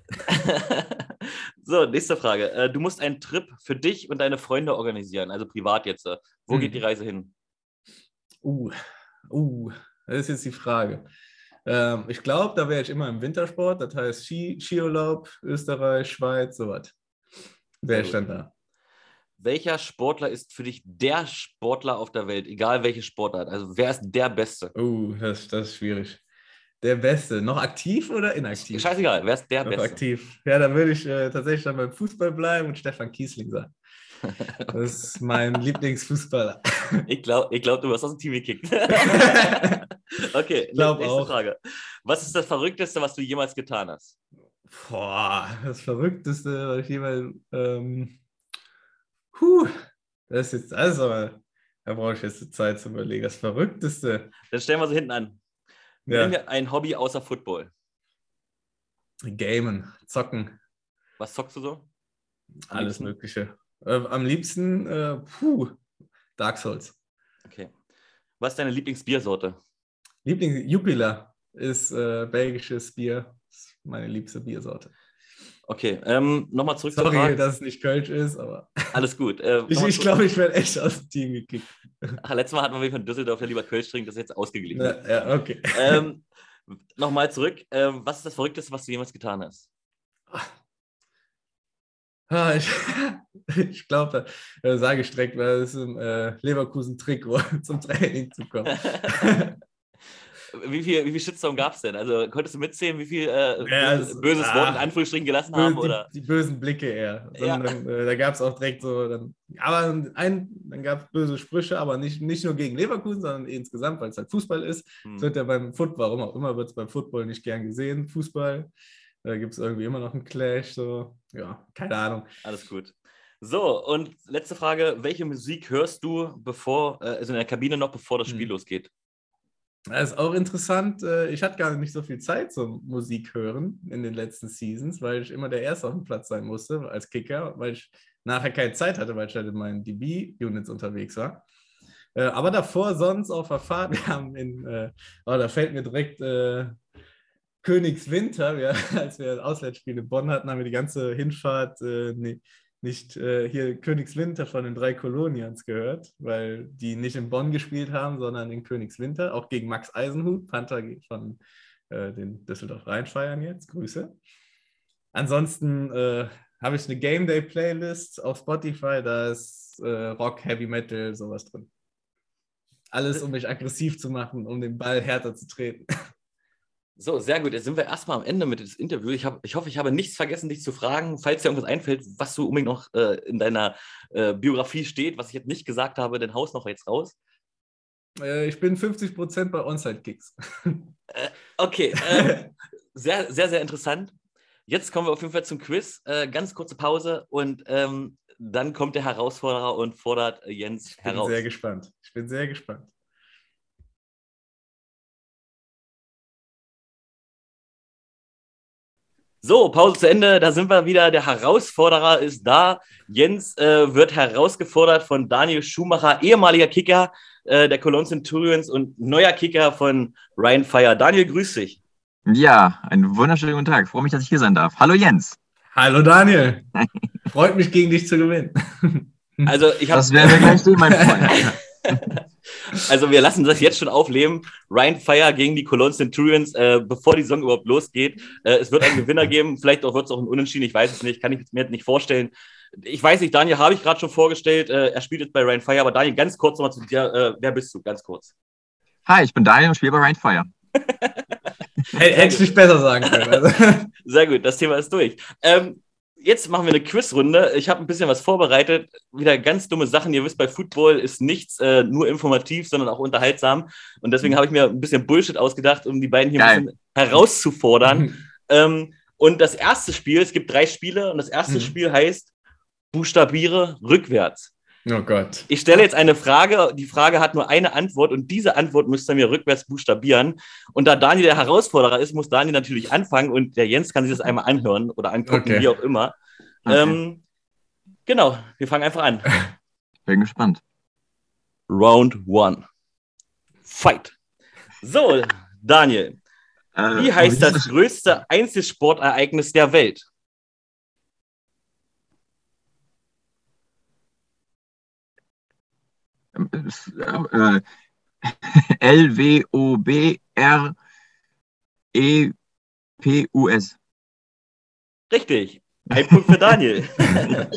so, nächste Frage. Äh, du musst einen Trip für dich und deine Freunde organisieren, also privat jetzt. Wo hm. geht die Reise hin? Uh, uh, das ist jetzt die Frage. Ähm, ich glaube, da wäre ich immer im Wintersport, das heißt Ski, Skiurlaub, Österreich, Schweiz, sowas. Wäre ich dann da. Welcher Sportler ist für dich der Sportler auf der Welt, egal welche Sportart? Also wer ist der Beste? Uh, das, das ist schwierig. Der Beste. Noch aktiv oder inaktiv? Scheißegal, wer ist der Noch Beste? aktiv. Ja, dann würde ich äh, tatsächlich dann beim Fußball bleiben und Stefan Kiesling sagen. Das ist mein Lieblingsfußballer. Ich glaube, ich glaub, du wirst aus dem Team gekickt. okay, nächste auch. Frage. Was ist das Verrückteste, was du jemals getan hast? Boah, das Verrückteste, was ich jemals. Ähm, puh, das ist jetzt. Also, da brauche ich jetzt Zeit zu überlegen. Das Verrückteste. Dann stellen wir sie hinten an. Ja. Nimm ein Hobby außer Football. Gamen, zocken. Was zockst du so? Alles Mögliche. Äh, am liebsten, äh, puh, Dark Souls. Okay. Was ist deine Lieblingsbiersorte? Lieblings Jupiler ist äh, belgisches Bier. Ist meine liebste Biersorte. Okay, ähm, nochmal zurück Sorry, zur Frage. dass es nicht Kölsch ist, aber. Alles gut. Äh, ich ich glaube, ich werde echt aus dem Team gekickt. Ach, letztes Mal hatten wir von Düsseldorf ja lieber Kölsch trinken, das ist jetzt ausgeglichen. Ja, ja okay. Ähm, nochmal zurück. Ähm, was ist das Verrückteste, was du jemals getan hast? Ah, ich, ich glaube, äh, sage ich direkt, weil es im äh, Leverkusen-Trikot zum Training zu kommen. wie viel, wie viel Shitstorm gab es denn? Also konntest du mitzählen, wie viel äh, ja, also, böses ah, Wort in Anführungsstrichen gelassen haben? Oder? Die, die bösen Blicke eher. Sondern, ja. äh, da gab es auch direkt so, dann, aber ein, dann gab es böse Sprüche, aber nicht, nicht nur gegen Leverkusen, sondern insgesamt, weil es halt Fußball ist. Hm. Es wird ja beim Football, warum auch immer, wird es beim Football nicht gern gesehen, Fußball. Da gibt es irgendwie immer noch einen Clash. So, ja, keine Ahnung. Alles gut. So, und letzte Frage: Welche Musik hörst du, bevor, äh, also in der Kabine noch, bevor das Spiel hm. losgeht? Das ist auch interessant. Äh, ich hatte gar nicht so viel Zeit zum Musik hören in den letzten Seasons, weil ich immer der Erste auf dem Platz sein musste als Kicker, weil ich nachher keine Zeit hatte, weil ich halt in meinen DB-Units unterwegs war. Äh, aber davor sonst auf der Fahrt, wir haben in, oh, da fällt mir direkt Königswinter, wir, als wir das Auswärtsspiel in Bonn hatten, haben wir die ganze Hinfahrt äh, nee, nicht äh, hier Königswinter von den drei Kolonians gehört, weil die nicht in Bonn gespielt haben, sondern in Königswinter, auch gegen Max Eisenhut, Panther von äh, den Düsseldorf Rheinfeiern jetzt. Grüße. Ansonsten äh, habe ich eine Game Day Playlist auf Spotify, da ist äh, Rock, Heavy Metal, sowas drin. Alles, um mich aggressiv zu machen, um den Ball härter zu treten. So, sehr gut. Jetzt sind wir erstmal am Ende mit dem Interview. Ich, hab, ich hoffe, ich habe nichts vergessen, dich zu fragen, falls dir irgendwas einfällt, was du unbedingt noch äh, in deiner äh, Biografie steht, was ich jetzt nicht gesagt habe, den Haus noch jetzt raus. Äh, ich bin 50% bei Onside-Kicks. Äh, okay, ähm, sehr, sehr, sehr interessant. Jetzt kommen wir auf jeden Fall zum Quiz. Äh, ganz kurze Pause und ähm, dann kommt der Herausforderer und fordert Jens heraus. Ich bin sehr gespannt. Ich bin sehr gespannt. So, Pause zu Ende. Da sind wir wieder. Der Herausforderer ist da. Jens äh, wird herausgefordert von Daniel Schumacher, ehemaliger Kicker äh, der Cologne Centurions und neuer Kicker von Ryan Fire. Daniel, grüß dich. Ja, einen wunderschönen guten Tag. Freue mich, dass ich hier sein darf. Hallo Jens. Hallo Daniel. Freut mich, gegen dich zu gewinnen. Also ich habe. Das werden wir gleich sehen, mein Freund. Also wir lassen das jetzt schon aufleben. Ryan Fire gegen die Cologne Centurions, äh, bevor die Saison überhaupt losgeht. Äh, es wird einen Gewinner geben, vielleicht auch wird es auch ein Unentschieden, ich weiß es nicht, kann ich mir nicht vorstellen. Ich weiß nicht, Daniel habe ich gerade schon vorgestellt, äh, er spielt jetzt bei Ryan Fire, aber Daniel, ganz kurz nochmal zu dir, äh, wer bist du, ganz kurz. Hi, ich bin Daniel und spiele bei Ryan Fire. Hätte ich nicht besser sagen können. Also. Sehr gut, das Thema ist durch. Ähm, jetzt machen wir eine Quizrunde. Ich habe ein bisschen was vorbereitet. Wieder ganz dumme Sachen. Ihr wisst, bei Football ist nichts äh, nur informativ, sondern auch unterhaltsam. Und deswegen habe ich mir ein bisschen Bullshit ausgedacht, um die beiden hier Geil. ein bisschen herauszufordern. ähm, und das erste Spiel, es gibt drei Spiele, und das erste Mhm. Spiel heißt Buchstabiere rückwärts. Oh Gott. Ich stelle jetzt eine Frage, die Frage hat nur eine Antwort und diese Antwort müsst ihr mir rückwärts buchstabieren. Und da Daniel der Herausforderer ist, muss Daniel natürlich anfangen und der Jens kann sich das einmal anhören oder angucken, Okay. wie auch immer. Okay. Ähm, genau, wir fangen einfach an. Bin gespannt. Round one. Fight. So, Daniel, Äh, wie heißt das größte Einzelsportereignis der Welt? Äh, L-W-O-B-R-E-P-U-S. Richtig. Ein Punkt für Daniel.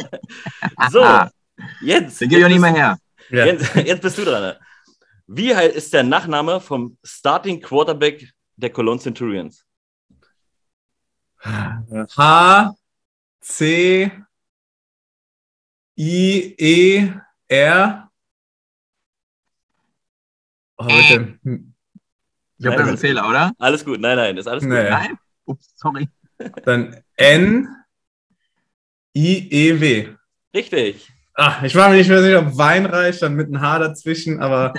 so, Jens. Den ich auch nicht mehr her. Ja. Jens, jetzt bist du dran. ne? Wie ist der Nachname vom Starting Quarterback der Cologne Centurions? H, C, I, E, R. Oh, bitte. Ich glaube, das ist ein Fehler, oder? Alles gut, nein, nein, ist alles gut. Nee. Nein? Ups, sorry. Dann N, I, E, W. Richtig. Ah, ich war mir nicht mehr sicher, ob Wein reicht, dann mit einem H dazwischen, aber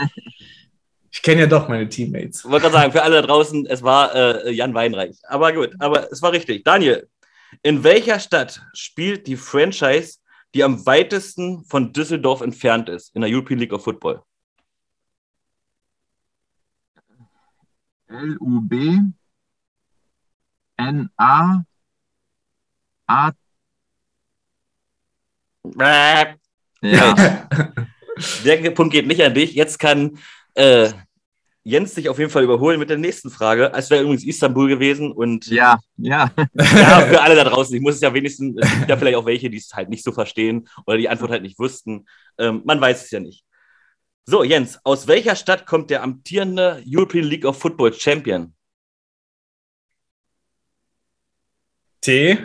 ich kenne ja doch meine Teammates. Ich wollte gerade sagen, für alle da draußen, es war äh, Jan Weinreich. Aber gut, aber es war richtig. Daniel, in welcher Stadt spielt die Franchise, die am weitesten von Düsseldorf entfernt ist, in der European League of Football? L-U-B N-A A Ja. Der Punkt geht nicht an dich. Jetzt kann äh, Jens dich auf jeden Fall überholen mit der nächsten Frage. Es wäre übrigens Istanbul gewesen und Ja, ja. ja, für alle da draußen, ich muss es ja wenigstens, es gibt ja vielleicht auch welche, die es halt nicht so verstehen oder die Antwort halt nicht wussten. Ähm, man weiß es ja nicht. So, Jens, aus welcher Stadt kommt der amtierende European League of Football Champion? T,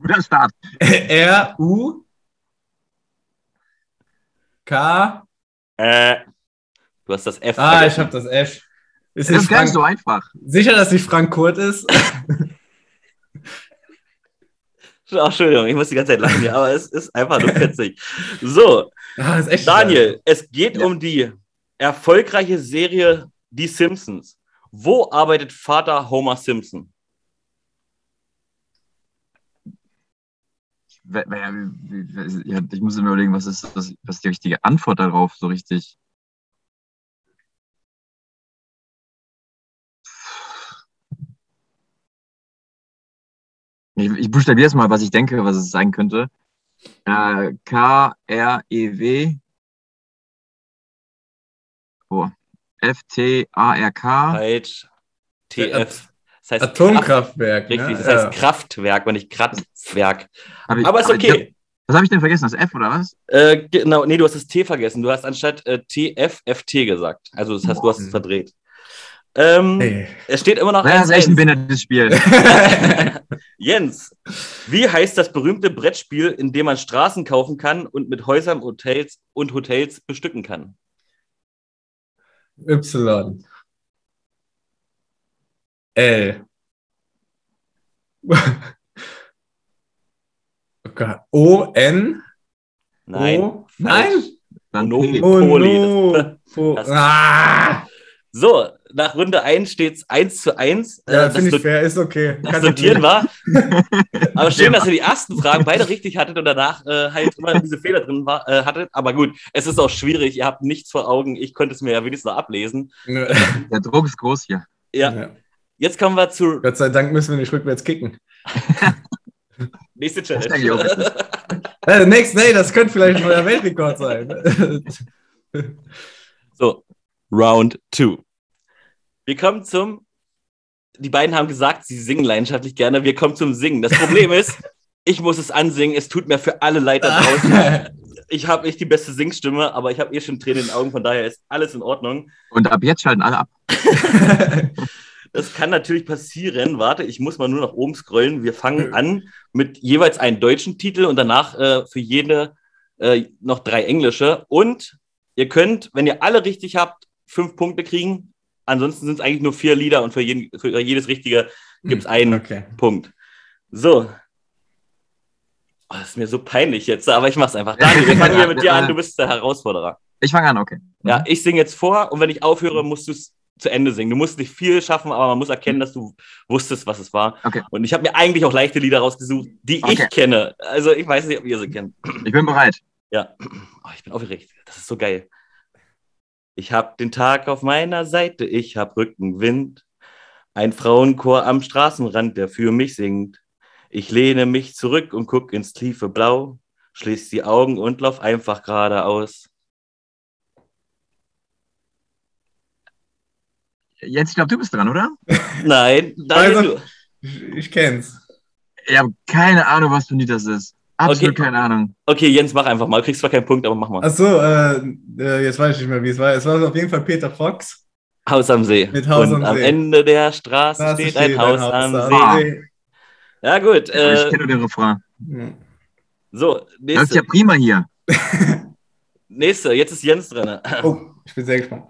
Guter Start. R, U, K. Äh, du hast das F. Ah, ich vergessen. habe das F. Ist Das ist gar nicht Frank so einfach. sicher, dass nicht Frank Kurt ist? Ach, Entschuldigung, ich muss die ganze Zeit lachen hier, aber es ist einfach nur witzig. So, Ah, ist echt Daniel, es geht Ja. um die erfolgreiche Serie Die Simpsons. Wo arbeitet Vater Homer Simpson? Ja, Ich muss mir überlegen, was ist, was, was ist die richtige Antwort darauf, so richtig. Ich, ich buchstabiere es mal, was ich denke, was es sein könnte. Äh, K-R-E-W. Oh. F-T-A-R-K. Falsch. TF. Das heißt Atomkraftwerk. Kraft, richtig, ne? das heißt Ja. Kraftwerk, aber nicht Kraftwerk. Ich- Aber ist okay. Was habe ich denn vergessen? Das F oder was? Äh, genau, nee, du hast das T vergessen. Du hast anstatt äh, TFFT gesagt. Also das heißt, du hast es Boah. verdreht. Ähm, Hey. Es steht immer noch das ist echt 1-1. ein behindertes Spiel. Jens, wie heißt das berühmte Brettspiel, in dem man Straßen kaufen kann und mit Häusern, Hotels und Hotels bestücken kann? Y. L. Oh Gott. O, N. Nein. O. Nein. P. Oh, no. Das- Ah. So, nach Runde 1 steht es 1 zu 1. Ja, das finde ich fair, ist okay. das Kannst du Notieren war. Aber schön, Ja. dass ihr die ersten Fragen beide richtig hattet und danach äh, halt immer diese Fehler drin war, äh, hattet. Aber gut, es ist auch schwierig. Ihr habt nichts vor Augen. Ich konnte es mir ja wenigstens noch ablesen. Der Druck ist groß hier. Ja, Ja. jetzt kommen wir zur Gott sei Dank müssen wir nicht rückwärts kicken. auch. Challenge. Äh, next, nee, das könnte vielleicht ein neuer Weltrekord sein. So, Round 2. Wir kommen zum. Die beiden haben gesagt, sie singen leidenschaftlich gerne. Wir kommen zum Singen. Das Problem ist, ich muss es ansingen. Es tut mir für alle leid da draußen. ich habe nicht die beste Singstimme, aber ich habe eh schon Tränen in den Augen, von daher ist alles in Ordnung. Und ab jetzt schalten alle ab. Das kann natürlich passieren. Warte, ich muss mal nur nach oben scrollen. Wir fangen an mit jeweils einem deutschen Titel und danach äh, für jede äh, noch drei englische. Und ihr könnt, wenn ihr alle richtig habt, fünf Punkte kriegen. Ansonsten sind es eigentlich nur vier Lieder und für, jeden, für jedes Richtige gibt es einen Okay. Punkt. So. Oh, das ist mir so peinlich jetzt, aber ich mach's einfach. Daniel, wir fangen hier mit dir an. Du bist der Herausforderer. Ich fange an, okay. Ja, ich singe jetzt vor und wenn ich aufhöre, musst du es zu Ende singen. Du musst nicht viel schaffen, aber man muss erkennen, dass du wusstest, was es war. Okay. Und ich habe mir eigentlich auch leichte Lieder rausgesucht, die Okay. ich kenne. Also ich weiß nicht, ob ihr sie kennt. Ich bin bereit. Ja, oh, ich bin aufgeregt. Das ist so geil. Ich hab den Tag auf meiner Seite, ich hab Rückenwind. Ein Frauenchor am Straßenrand, der für mich singt. Ich lehne mich zurück und guck ins tiefe Blau, schließ die Augen und lauf einfach geradeaus. Jetzt, ich glaube, du bist dran, oder? Nein, Daniel, Also- du. Ich, ich kenn's. Ich habe keine Ahnung, was für ein Lied das ist. Absolut Okay. keine Ahnung. Okay, Jens, mach einfach mal. Du kriegst zwar keinen Punkt, aber mach mal. Achso, äh, äh, jetzt weiß ich nicht mehr, wie es war. Es war auf jeden Fall Peter Fox. Haus am See. Mit Haus und am am See. Ende der Straße Da steht ein Haus am See. See. Ja, gut. ich Äh, kenne nur den Refrain. So, Das ist nächste, ja prima hier. nächste. Jetzt ist Jens dran. Oh, ich bin sehr gespannt.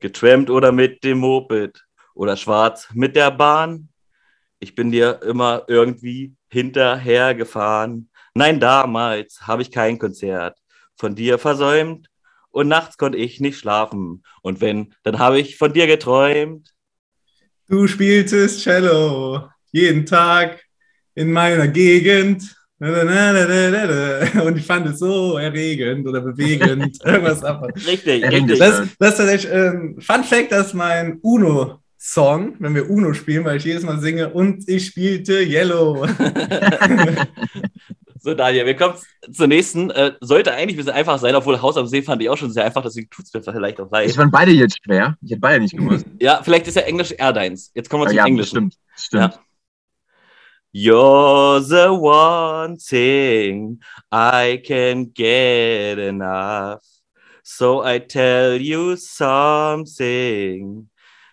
Getrampt oder mit dem Moped oder schwarz mit der Bahn. Ich bin dir immer irgendwie hinterher gefahren. Nein, damals habe ich kein Konzert von dir versäumt und nachts konnte ich nicht schlafen. Und wenn, dann habe ich von dir geträumt. Du spieltest Cello jeden Tag in meiner Gegend. Und ich fand es so erregend oder bewegend. Irgendwas davon. Richtig, Erregend. richtig. Das, das ist tatsächlich, ähm, Fun Fact, das ist mein Uno-Song, wenn wir Uno spielen, weil ich jedes Mal singe und ich spielte Yellow. So, Daniel, wir kommen zur nächsten. Äh, sollte eigentlich ein bisschen einfach sein, obwohl Haus am See fand ich auch schon sehr einfach, deswegen tut es mir vielleicht auch leid. Ich fand beide jetzt schwer. Ich hätte beide nicht gewusst. Ja, vielleicht ist ja Englisch eher deins. Jetzt kommen wir zum ja, Englischen. stimmt. Stimmt. Ja. You're the one thing I can get enough. So I tell you something.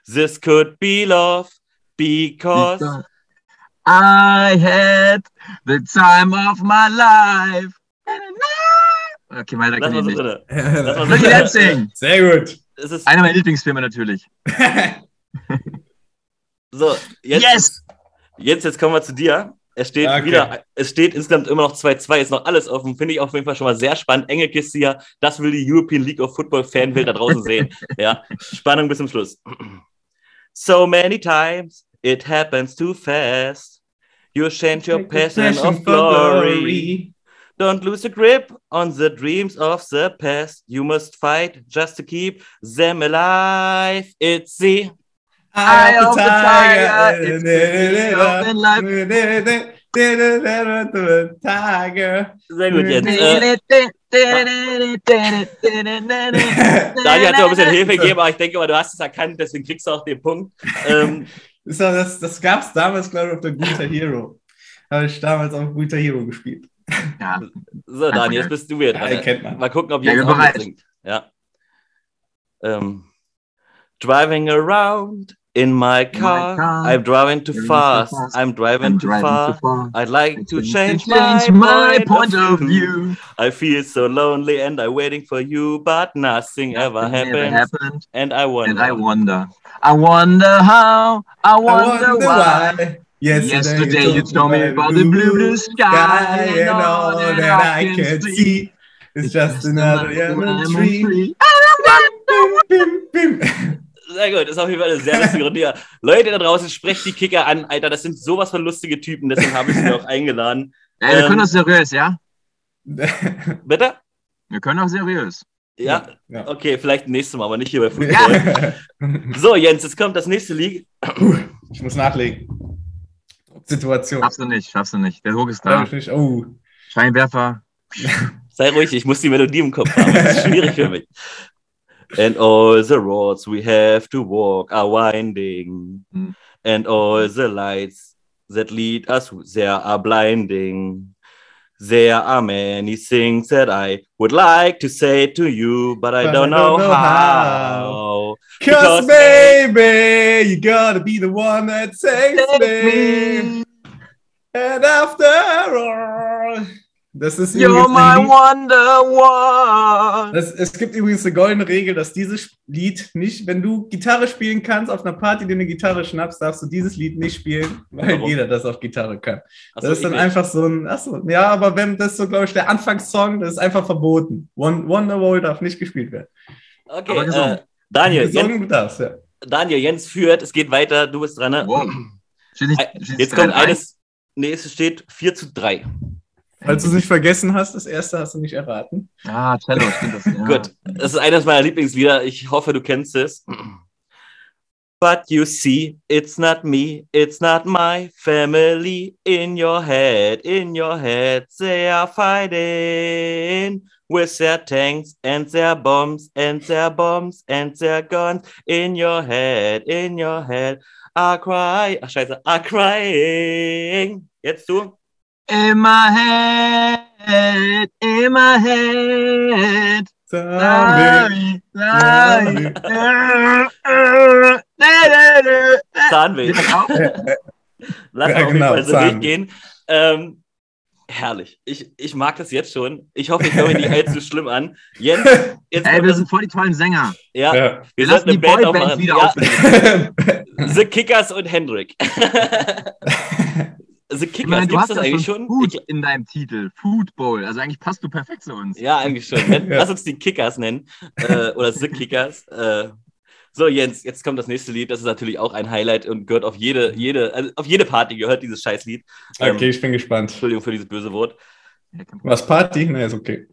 This could be love because. Because I had the time of my life. Okay, weiter Lass kann mal ich so nicht. mal. Dancing. Sehr gut. Es ist, Einer meiner Lieblingsfilme natürlich. so, jetzt, Yes! jetzt, jetzt kommen wir zu dir. Es steht Okay. wieder, es steht insgesamt immer noch 2-2, ist noch alles offen. Finde ich auf jeden Fall schon mal sehr spannend. Enge Kiste hier. Das will die European League of Football Fanwelt da draußen sehen. Ja, Spannung bis zum Schluss. So many times it happens too fast. You change your passion of glory. Don't lose the grip on the dreams of the past. You must fight just to keep them alive. It's the Eye of the tiger, it's the life. Tiger. sehr gut jetzt. Äh, Daniel hat dir ein bisschen Hilfe gegeben, aber ich denke mal, du hast es erkannt, deswegen kriegst du auch den Punkt. Ähm, Das, das, das gab es damals, glaube ich, auf der Guter Hero. Habe ich damals auf Guter Hero gespielt. Ja, so, Daniel, jetzt bist du wieder Ja, dran. man. Mal gucken, ob Ja, ihr bin auch mitsingt. Ja. Ähm, driving around in my car. car. I'm driving too Driving too fast. fast. I'm driving I'm too driving far. too far. I'd like to change, Change my, my point of view. I feel so lonely and I'm waiting for you, but nothing ever Nothing happens. happened. And I wonder. And I wonder. I wonder how. I I wonder, wonder why. why. Yesterday you told me about the blue blue sky and all that I can see. It's just another lemon tree. Bim, bim, bim. Sehr gut, ist auf jeden Fall eine sehr lustige Runde. Leute da draußen, sprecht die Kicker an, Alter. Das sind sowas von lustige Typen, deswegen habe ich sie auch eingeladen. Ey, wir Ähm, können das seriös, ja? Bitte? Wir können auch seriös. Ja? Ja. Okay, vielleicht nächstes Mal, aber nicht hier bei Football. So, Jens, jetzt kommt das nächste Lied. Ich muss nachlegen. Situation. Schaffst du nicht, schaffst du nicht. Der Druck ist da. Oh. Scheinwerfer. Sei ruhig, ich muss die Melodie im Kopf haben. Das ist schwierig für mich. And all the roads we have to walk are winding. Hm. And all the lights that lead us there are blinding. There are many things that I would like to say to you, but I But don't I know don't know how. Cause Because- baby, you gotta be the one that saves me. And after all. Das ist You're my ein Lied, wonder one. das, es gibt übrigens eine goldene Regel, dass dieses Lied nicht, wenn du Gitarre spielen kannst, auf einer Party dir eine Gitarre schnappst, darfst du dieses Lied nicht spielen, weil Warum? jeder das auf Gitarre kann. Achso, Das ist dann einfach so ein, achso, ja, aber wenn das so, glaube ich, der Anfangssong, das ist einfach verboten. One, Wonderwall darf nicht gespielt werden. Okay, Aber gesungen. äh, Daniel, Jens, Gesungen darfst, ja. Daniel, Jens führt, es geht weiter, du bist dran. Ne? Wow. Steht nicht- Ein- steht Jetzt kommt eines, nee, es steht 4 zu 3. Falls du es nicht vergessen hast, das erste hast du nicht erraten. Ah, Cello, stimmt das. Ja. Gut, das ist eines meiner Lieblingslieder. Ich hoffe, du kennst es. But you see, it's not me, it's not my family. In your head, in your head, they are fighting with their tanks and their bombs and their bombs and their guns. In your head, in your head, are crying. Ach, scheiße, are crying. Jetzt du? In my head, in my head. Zombie. Sorry, sorry. Zahnweh. Lass Ja, auf jeden genau, Fall so durchgehen. Ähm, herrlich. Ich, ich mag das jetzt schon. Ich hoffe, ich höre mich nicht allzu schlimm an. Jens, jetzt Ey, wir sind voll die tollen Sänger. ja, Ja. wir, Wir lassen sollten eine die Band Boyband aufmachen. wieder Ja. The Kickers und Hendrik. The Ich Kickers, meine, du gibt's hast das ja eigentlich schon? Food Ich, in deinem Titel. Football. Also eigentlich passt du perfekt zu uns. ja, eigentlich schon. Nenn- Ja. Lass uns die Kickers nennen. Äh, oder The Kickers. Äh, so, Jens, jetzt kommt das nächste Lied. Das ist natürlich auch ein Highlight und gehört auf jede, jede, also auf jede Party gehört dieses Scheißlied. Ähm, Okay, ich bin gespannt. Entschuldigung für dieses böse Wort. Was Party? Ne, ist okay.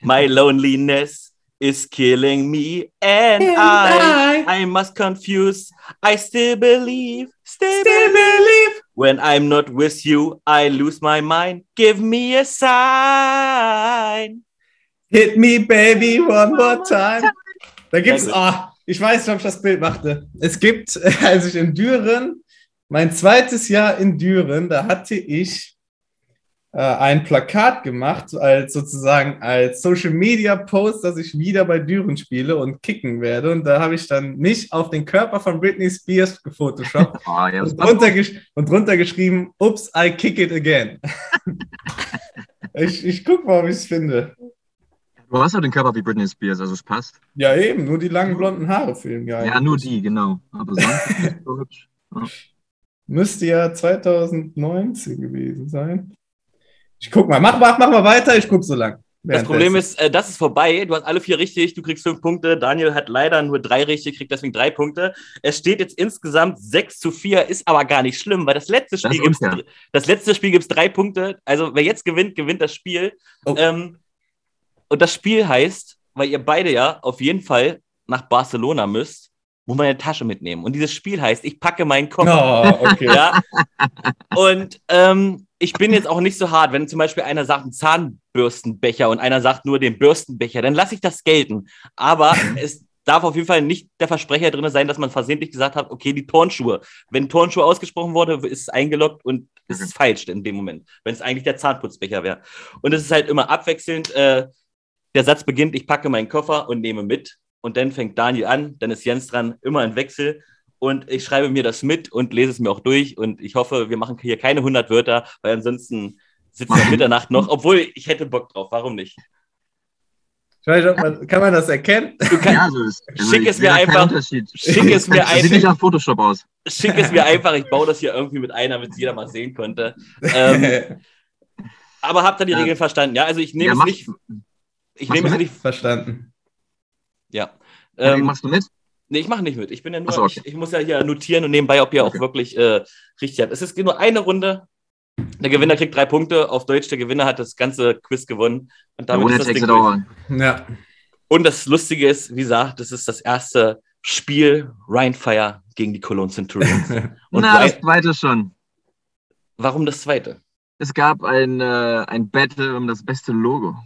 My loneliness is killing me, and, And I, I must confuse. I still believe, still, believe. When I'm not with you, I lose my mind. Give me a sign. Hit me, baby, one more time. Da gibt's, ah, ich weiß nicht, ob ich das Bild machte. Es gibt, als ich in Düren, mein zweites Jahr in Düren, da hatte ich ein Plakat gemacht, als sozusagen als Social Media Post, dass ich wieder bei Düren spiele und kicken werde. Und da habe ich dann mich auf den Körper von Britney Spears gefotoshoppt Oh, ja, und, drunter und drunter geschrieben, ups, I kick it again. ich ich gucke mal, ob ich es finde. Du hast ja den Körper wie Britney Spears, also es passt. Ja, eben, nur die langen blonden Haare fehlen ja. Ja, nur die, genau. Aber sonst ist so hübsch. Müsste ja 2019 gewesen sein. Ich guck mal, mach, mach, mach mal weiter, ich guck so lang. Das Problem ist, äh, das ist vorbei. Du hast alle vier richtig. Du kriegst fünf Punkte. Daniel hat leider nur drei richtig, kriegt deswegen drei Punkte. Es steht jetzt insgesamt 6 zu 4, ist aber gar nicht schlimm, weil das letzte Spiel gibt's, unfair. das letzte Spiel gibt es drei Punkte. Also wer jetzt gewinnt, gewinnt das Spiel. Oh. Ähm, und das Spiel heißt, weil ihr beide ja auf jeden Fall nach Barcelona müsst, muss man eine Tasche mitnehmen. Und dieses Spiel heißt, ich packe meinen Koffer. Oh, okay. Ja. Und ähm, ich bin jetzt auch nicht so hart, wenn zum Beispiel einer sagt, ein Zahnbürstenbecher und einer sagt nur den Bürstenbecher, dann lasse ich das gelten. Aber es darf auf jeden Fall nicht der Versprecher drin sein, dass man versehentlich gesagt hat, okay, die Turnschuhe. Wenn Turnschuhe ausgesprochen wurde, ist es eingeloggt und es ist falsch in dem Moment, wenn es eigentlich der Zahnputzbecher wäre. Und es ist halt immer abwechselnd. Äh, der Satz beginnt, ich packe meinen Koffer und nehme mit. Und dann fängt Daniel an, dann ist Jens dran, immer ein Wechsel. Und ich schreibe mir das mit und lese es mir auch durch. Und ich hoffe, wir machen hier keine 100 Wörter, weil ansonsten sitzt wir Mitternacht noch. Obwohl, ich hätte Bock drauf. Warum nicht? Ich weiß nicht, ob man, kann man das erkennen? Du kannst, Ja, so ist also Schick ich es mir einfach- Unterschied. schick es mir Das sieht nicht einfach. nach Photoshop aus. Schick es mir einfach. Ich baue das hier irgendwie mit ein, damit es jeder mal sehen konnte. Ähm, aber habt ihr die Ja. Regeln verstanden? Ja, also ich nehme Ja, es mach- nicht. Ich nehme es nicht. Verstanden. Ja. Ähm, Ähm, machst du mit? Nee, ich mache nicht mit. Ich bin ja nur, so, okay. ich, ich muss ja hier notieren und nebenbei, ob ihr Okay. auch wirklich äh, richtig habt. Es ist nur eine Runde. Der Gewinner kriegt drei Punkte. Auf Deutsch, der Gewinner hat das ganze Quiz gewonnen. Und damit Ohne ist das Ding durch. Ja. Und das Lustige ist, wie gesagt, das ist das erste Spiel Rheinfire gegen die Cologne Centurions. Und Na, das zweite schon. warum das zweite? Es gab ein, äh, ein Battle um das beste Logo.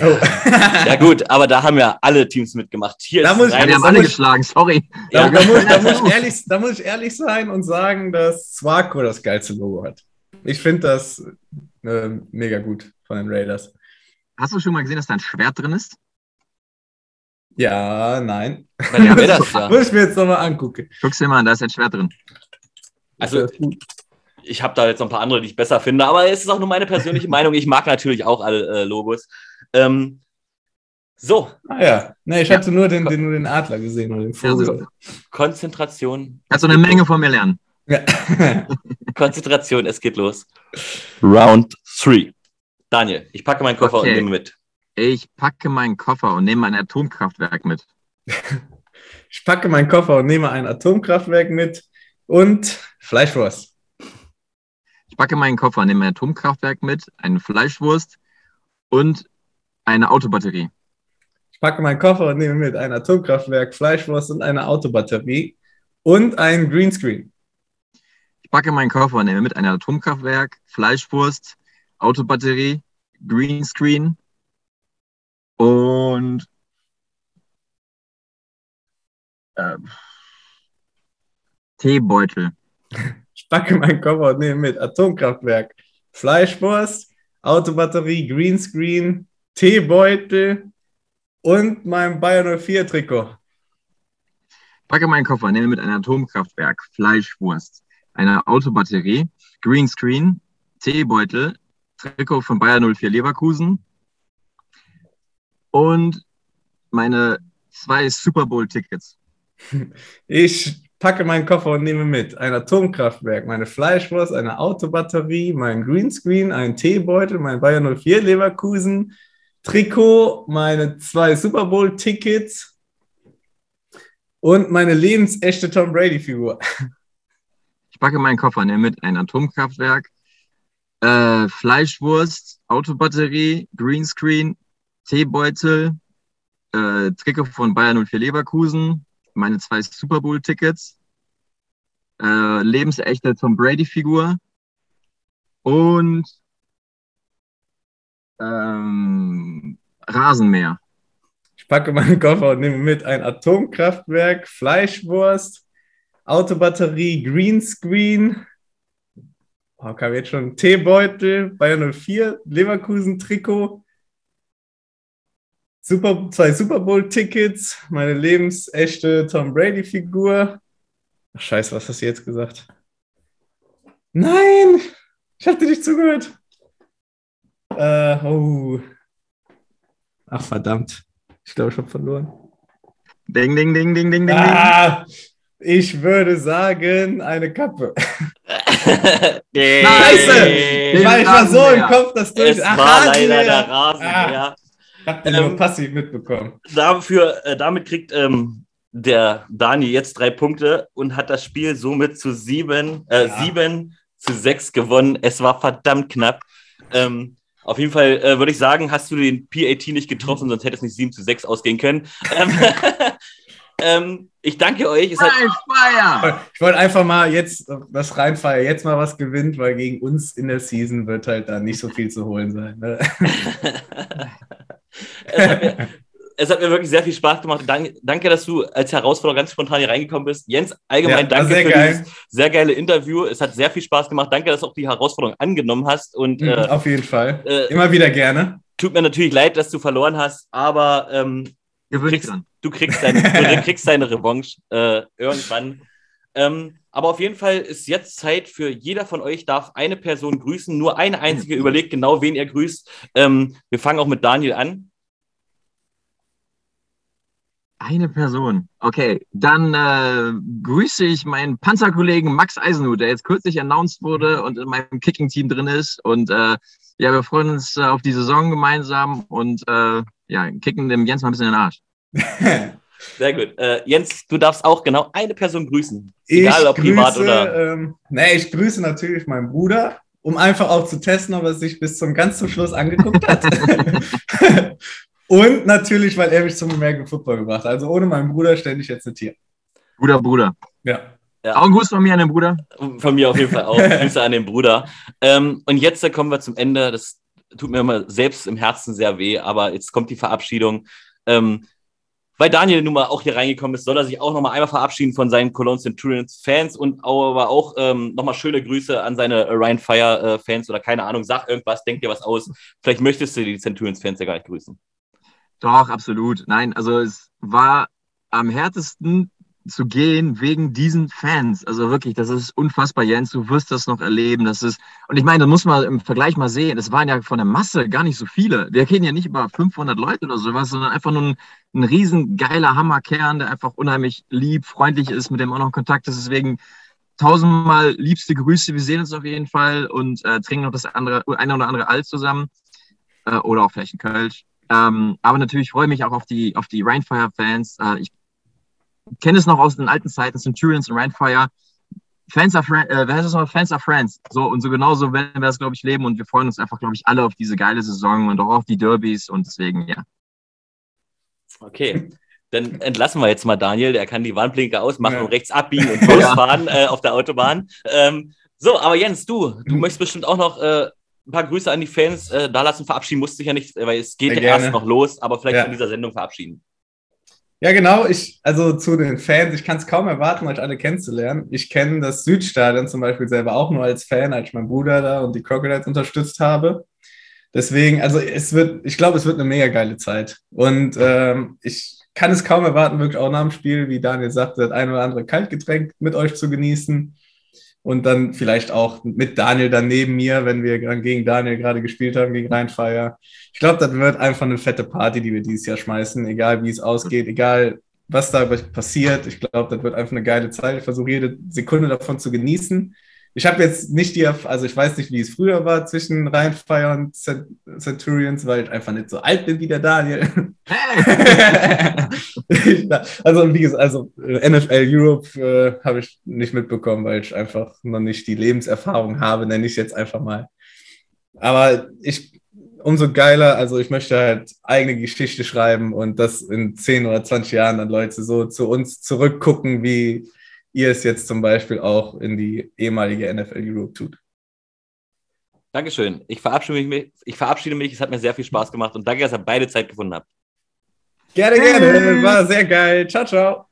Oh. Ja gut, aber da haben ja alle Teams mitgemacht. Hier Da ist muss ich- Ja, rein, wir haben das alle muss- geschlagen, sorry. Ja. Da, muss, da, muss ich ehrlich, da muss ich ehrlich sein und sagen, dass Swaco das geilste Logo hat. Ich finde das äh, mega gut von den Raiders. Hast du schon mal gesehen, dass da ein Schwert drin ist? Ja, nein. Bei den Raiders, ja. Muss ich mir jetzt nochmal angucken. Guck's dir mal an, da ist ein Schwert drin. Also, ich habe da jetzt noch ein paar andere, die ich besser finde, aber es ist auch nur meine persönliche Meinung. Ich mag natürlich auch alle äh, Logos. Ähm, so, Ah ja, nee, ich Ja. hatte nur den, den, nur den Adler gesehen oder den Vogel. super. Konzentration. Kannst du eine Menge von mir lernen. Ja. Konzentration, es geht los. Round 3. Daniel, ich packe meinen Koffer Okay. und nehme mit. Ich packe meinen Koffer und nehme ein Atomkraftwerk mit. Ich packe meinen Koffer und nehme ein Atomkraftwerk mit und Fleischwurst. Ich packe meinen Koffer und nehme ein Atomkraftwerk mit, eine Fleischwurst und eine Autobatterie. Ich packe meinen Koffer und nehme mit ein Atomkraftwerk, Fleischwurst und eine Autobatterie und ein Greenscreen. Ich packe meinen Koffer und nehme mit ein Atomkraftwerk, Fleischwurst, Autobatterie, Greenscreen und äh, Teebeutel. Ich packe meinen Koffer und nehme mit Atomkraftwerk, Fleischwurst, Autobatterie, Greenscreen, Teebeutel und mein Bayern 04 Trikot. Packe meinen Koffer nehme mit ein Atomkraftwerk, Fleischwurst, eine Autobatterie, Greenscreen, Teebeutel, Trikot von Bayer 04 Leverkusen und meine zwei Super Bowl-Tickets. Ich packe meinen Koffer und nehme mit ein Atomkraftwerk, meine Fleischwurst, eine Autobatterie, mein Greenscreen, einen Teebeutel, mein Bayern 04 Leverkusen, Trikot, meine zwei Super Bowl Tickets und meine lebensechte Tom Brady Figur. Ich packe meinen Koffer nehme mit ein Atomkraftwerk, äh, Fleischwurst, Autobatterie, Greenscreen, Teebeutel, äh, Trikot von Bayer 04 Leverkusen, meine zwei Super Bowl-Tickets, äh, lebensechte Tom Brady-Figur. Und ähm, Rasenmäher. Ich packe meinen Koffer und nehme mit ein Atomkraftwerk, Fleischwurst, Autobatterie, Greenscreen. Oh, kam jetzt schon Teebeutel, Bayern 04, Leverkusen Trikot, Super, zwei Super Bowl Tickets, meine lebensechte Tom Brady Figur. Ach, scheiße, was hast du jetzt gesagt? Nein, ich dir nicht zugehört. Äh, oh. Ach, verdammt. Ich glaube, ich habe verloren. Ding, ding, ding, ding, ding, ding, ding. Ah, ich würde sagen, eine Kappe. Scheiße! Scheiße! Weil ich war so im Rasenmäher. Kopf, dass du Es Ach, war leider der Rasenmäher. Ich hab den Ähm, nur passiv mitbekommen. Dafür, äh, damit kriegt ähm, der Dani jetzt drei Punkte und hat das Spiel somit zu sieben, äh, Ja. sieben zu sechs gewonnen. Es war verdammt knapp. Ähm, auf jeden Fall äh, würde ich sagen, hast du den PAT nicht getroffen, sonst hätte es nicht 7 zu 6 ausgehen können. Ähm, ähm, ich danke euch. Es hat! Ich wollte einfach mal jetzt das reinfeiern, jetzt mal was gewinnt, weil gegen uns in der Season wird halt da nicht so viel zu holen sein. Ne? es, hat mir, wirklich sehr viel Spaß gemacht. Danke, danke dass du als Herausforderer ganz spontan hier reingekommen bist. Jens, allgemein Ja, danke sehr für geil. dieses sehr geile Interview. Es hat sehr viel Spaß gemacht. Danke, dass du auch die Herausforderung angenommen hast. Und Mhm, äh, Auf jeden Fall. äh, Immer wieder gerne. tut mir natürlich leid, dass du verloren hast, aber ähm, dich kriegst, du, kriegst deine, du kriegst deine Revanche äh, irgendwann. Ähm, aber auf jeden Fall ist jetzt Zeit für jeder von euch darf eine Person grüßen, nur eine einzige. Überlegt genau, wen ihr grüßt. Ähm, wir fangen auch mit Daniel an. Eine Person. Okay, dann äh, grüße ich meinen Panzerkollegen Max Eisenhut, der jetzt kürzlich announced wurde und in meinem Kicking-Team drin ist. Und äh, ja, wir freuen uns äh, auf die Saison gemeinsam und äh, ja, kicken dem Jens mal ein bisschen in den Arsch. Sehr gut. Äh, Jens, du darfst auch genau eine Person grüßen. Egal ob privat oder. Ähm, nee, ich grüße natürlich meinen Bruder, um einfach auch zu testen, ob er sich bis zum ganz zum Schluss angeguckt hat. Und natürlich, weil er mich zum American Football gebracht hat. Also ohne meinen Bruder stände ich jetzt nicht hier. Guter Bruder. Ja. Ja. Auch ein Gruß von mir an den Bruder. Von mir auf jeden Fall auch. Grüße an den Bruder. Ähm, und jetzt äh, kommen wir zum Ende. Das tut mir immer selbst im Herzen sehr weh, aber jetzt kommt die Verabschiedung. Ähm, weil Daniel nun mal auch hier reingekommen ist, soll er sich auch nochmal einmal verabschieden von seinen Cologne Centurions Fans und aber auch ähm, nochmal schöne Grüße an seine Ryan Fire äh, Fans oder keine Ahnung, sag irgendwas, denk dir was aus. Vielleicht möchtest du die Centurions Fans ja gar nicht grüßen. Doch, absolut. Nein, also es war am härtesten zu gehen wegen diesen Fans. Also wirklich, das ist unfassbar, Jens. Du wirst das noch erleben. Das ist, und ich meine, da muss man im Vergleich mal sehen. Es waren ja von der Masse gar nicht so viele. Wir reden ja nicht über 500 Leute oder sowas, sondern einfach nur ein, ein riesen geiler Hammerkern, der einfach unheimlich lieb, freundlich ist, mit dem auch noch Kontakt ist. Deswegen tausendmal liebste Grüße. Wir sehen uns auf jeden Fall und äh, trinken noch das andere, eine oder andere Alt zusammen. Äh, oder auch vielleicht ein Kölsch. Ähm, aber natürlich freue ich mich auch auf die, auf die Rainfire-Fans. Äh, ich kenne es noch aus den alten Zeiten, Centurions und Rainfire. Fans are, äh, wer heißt das noch? Fans are friends. So und so genauso werden wir das, glaube ich, leben und wir freuen uns einfach, glaube ich, alle auf diese geile Saison und auch auf die Derbys und deswegen, ja. Okay. Dann entlassen wir jetzt mal Daniel, der kann die Warnblinker ausmachen ja. und rechts abbiegen und losfahren äh, auf der Autobahn. Ähm, so, aber Jens, du, du mhm. möchtest bestimmt auch noch äh, ein paar Grüße an die Fans äh, da lassen. Verabschieden musst du dich ja nicht, weil es geht ja erst noch los, aber vielleicht ja. von dieser Sendung verabschieden. Ja, genau. Ich, also zu den Fans, ich kann es kaum erwarten, euch alle kennenzulernen. Ich kenne das Südstadion zum Beispiel selber auch nur als Fan, als ich meinen Bruder da und die Crocodiles unterstützt habe. Deswegen, also es wird, ich glaube, es wird eine mega geile Zeit. Und ähm, ich kann es kaum erwarten, wirklich auch nach dem Spiel, wie Daniel sagte, das ein oder andere Kaltgetränk mit euch zu genießen und dann vielleicht auch mit Daniel dann neben mir, wenn wir gegen Daniel gerade gespielt haben, gegen Rheinfeier. Ich glaube, das wird einfach eine fette Party, die wir dieses Jahr schmeißen, egal wie es ausgeht, egal was da passiert. Ich glaube, das wird einfach eine geile Zeit. Ich versuche jede Sekunde davon zu genießen ich habe jetzt nicht die, also ich weiß nicht, wie es früher war zwischen Rheinfire und Centurions, weil ich einfach nicht so alt bin wie der Daniel. also, wie gesagt, also äh, NFL Europe äh, habe ich nicht mitbekommen, weil ich einfach noch nicht die Lebenserfahrung habe, nenne ich jetzt einfach mal. Aber ich, umso geiler, also ich möchte halt eigene Geschichte schreiben und das in 10 oder 20 Jahren dann Leute so zu uns zurückgucken, wie ihr es jetzt zum Beispiel auch in die ehemalige NFL Europe tut. Dankeschön. Ich verabschiede mich. Ich verabschiede mich. Es hat mir sehr viel Spaß gemacht und danke, dass ihr beide Zeit gefunden habt. Gerne, gerne. War sehr geil. Ciao, ciao.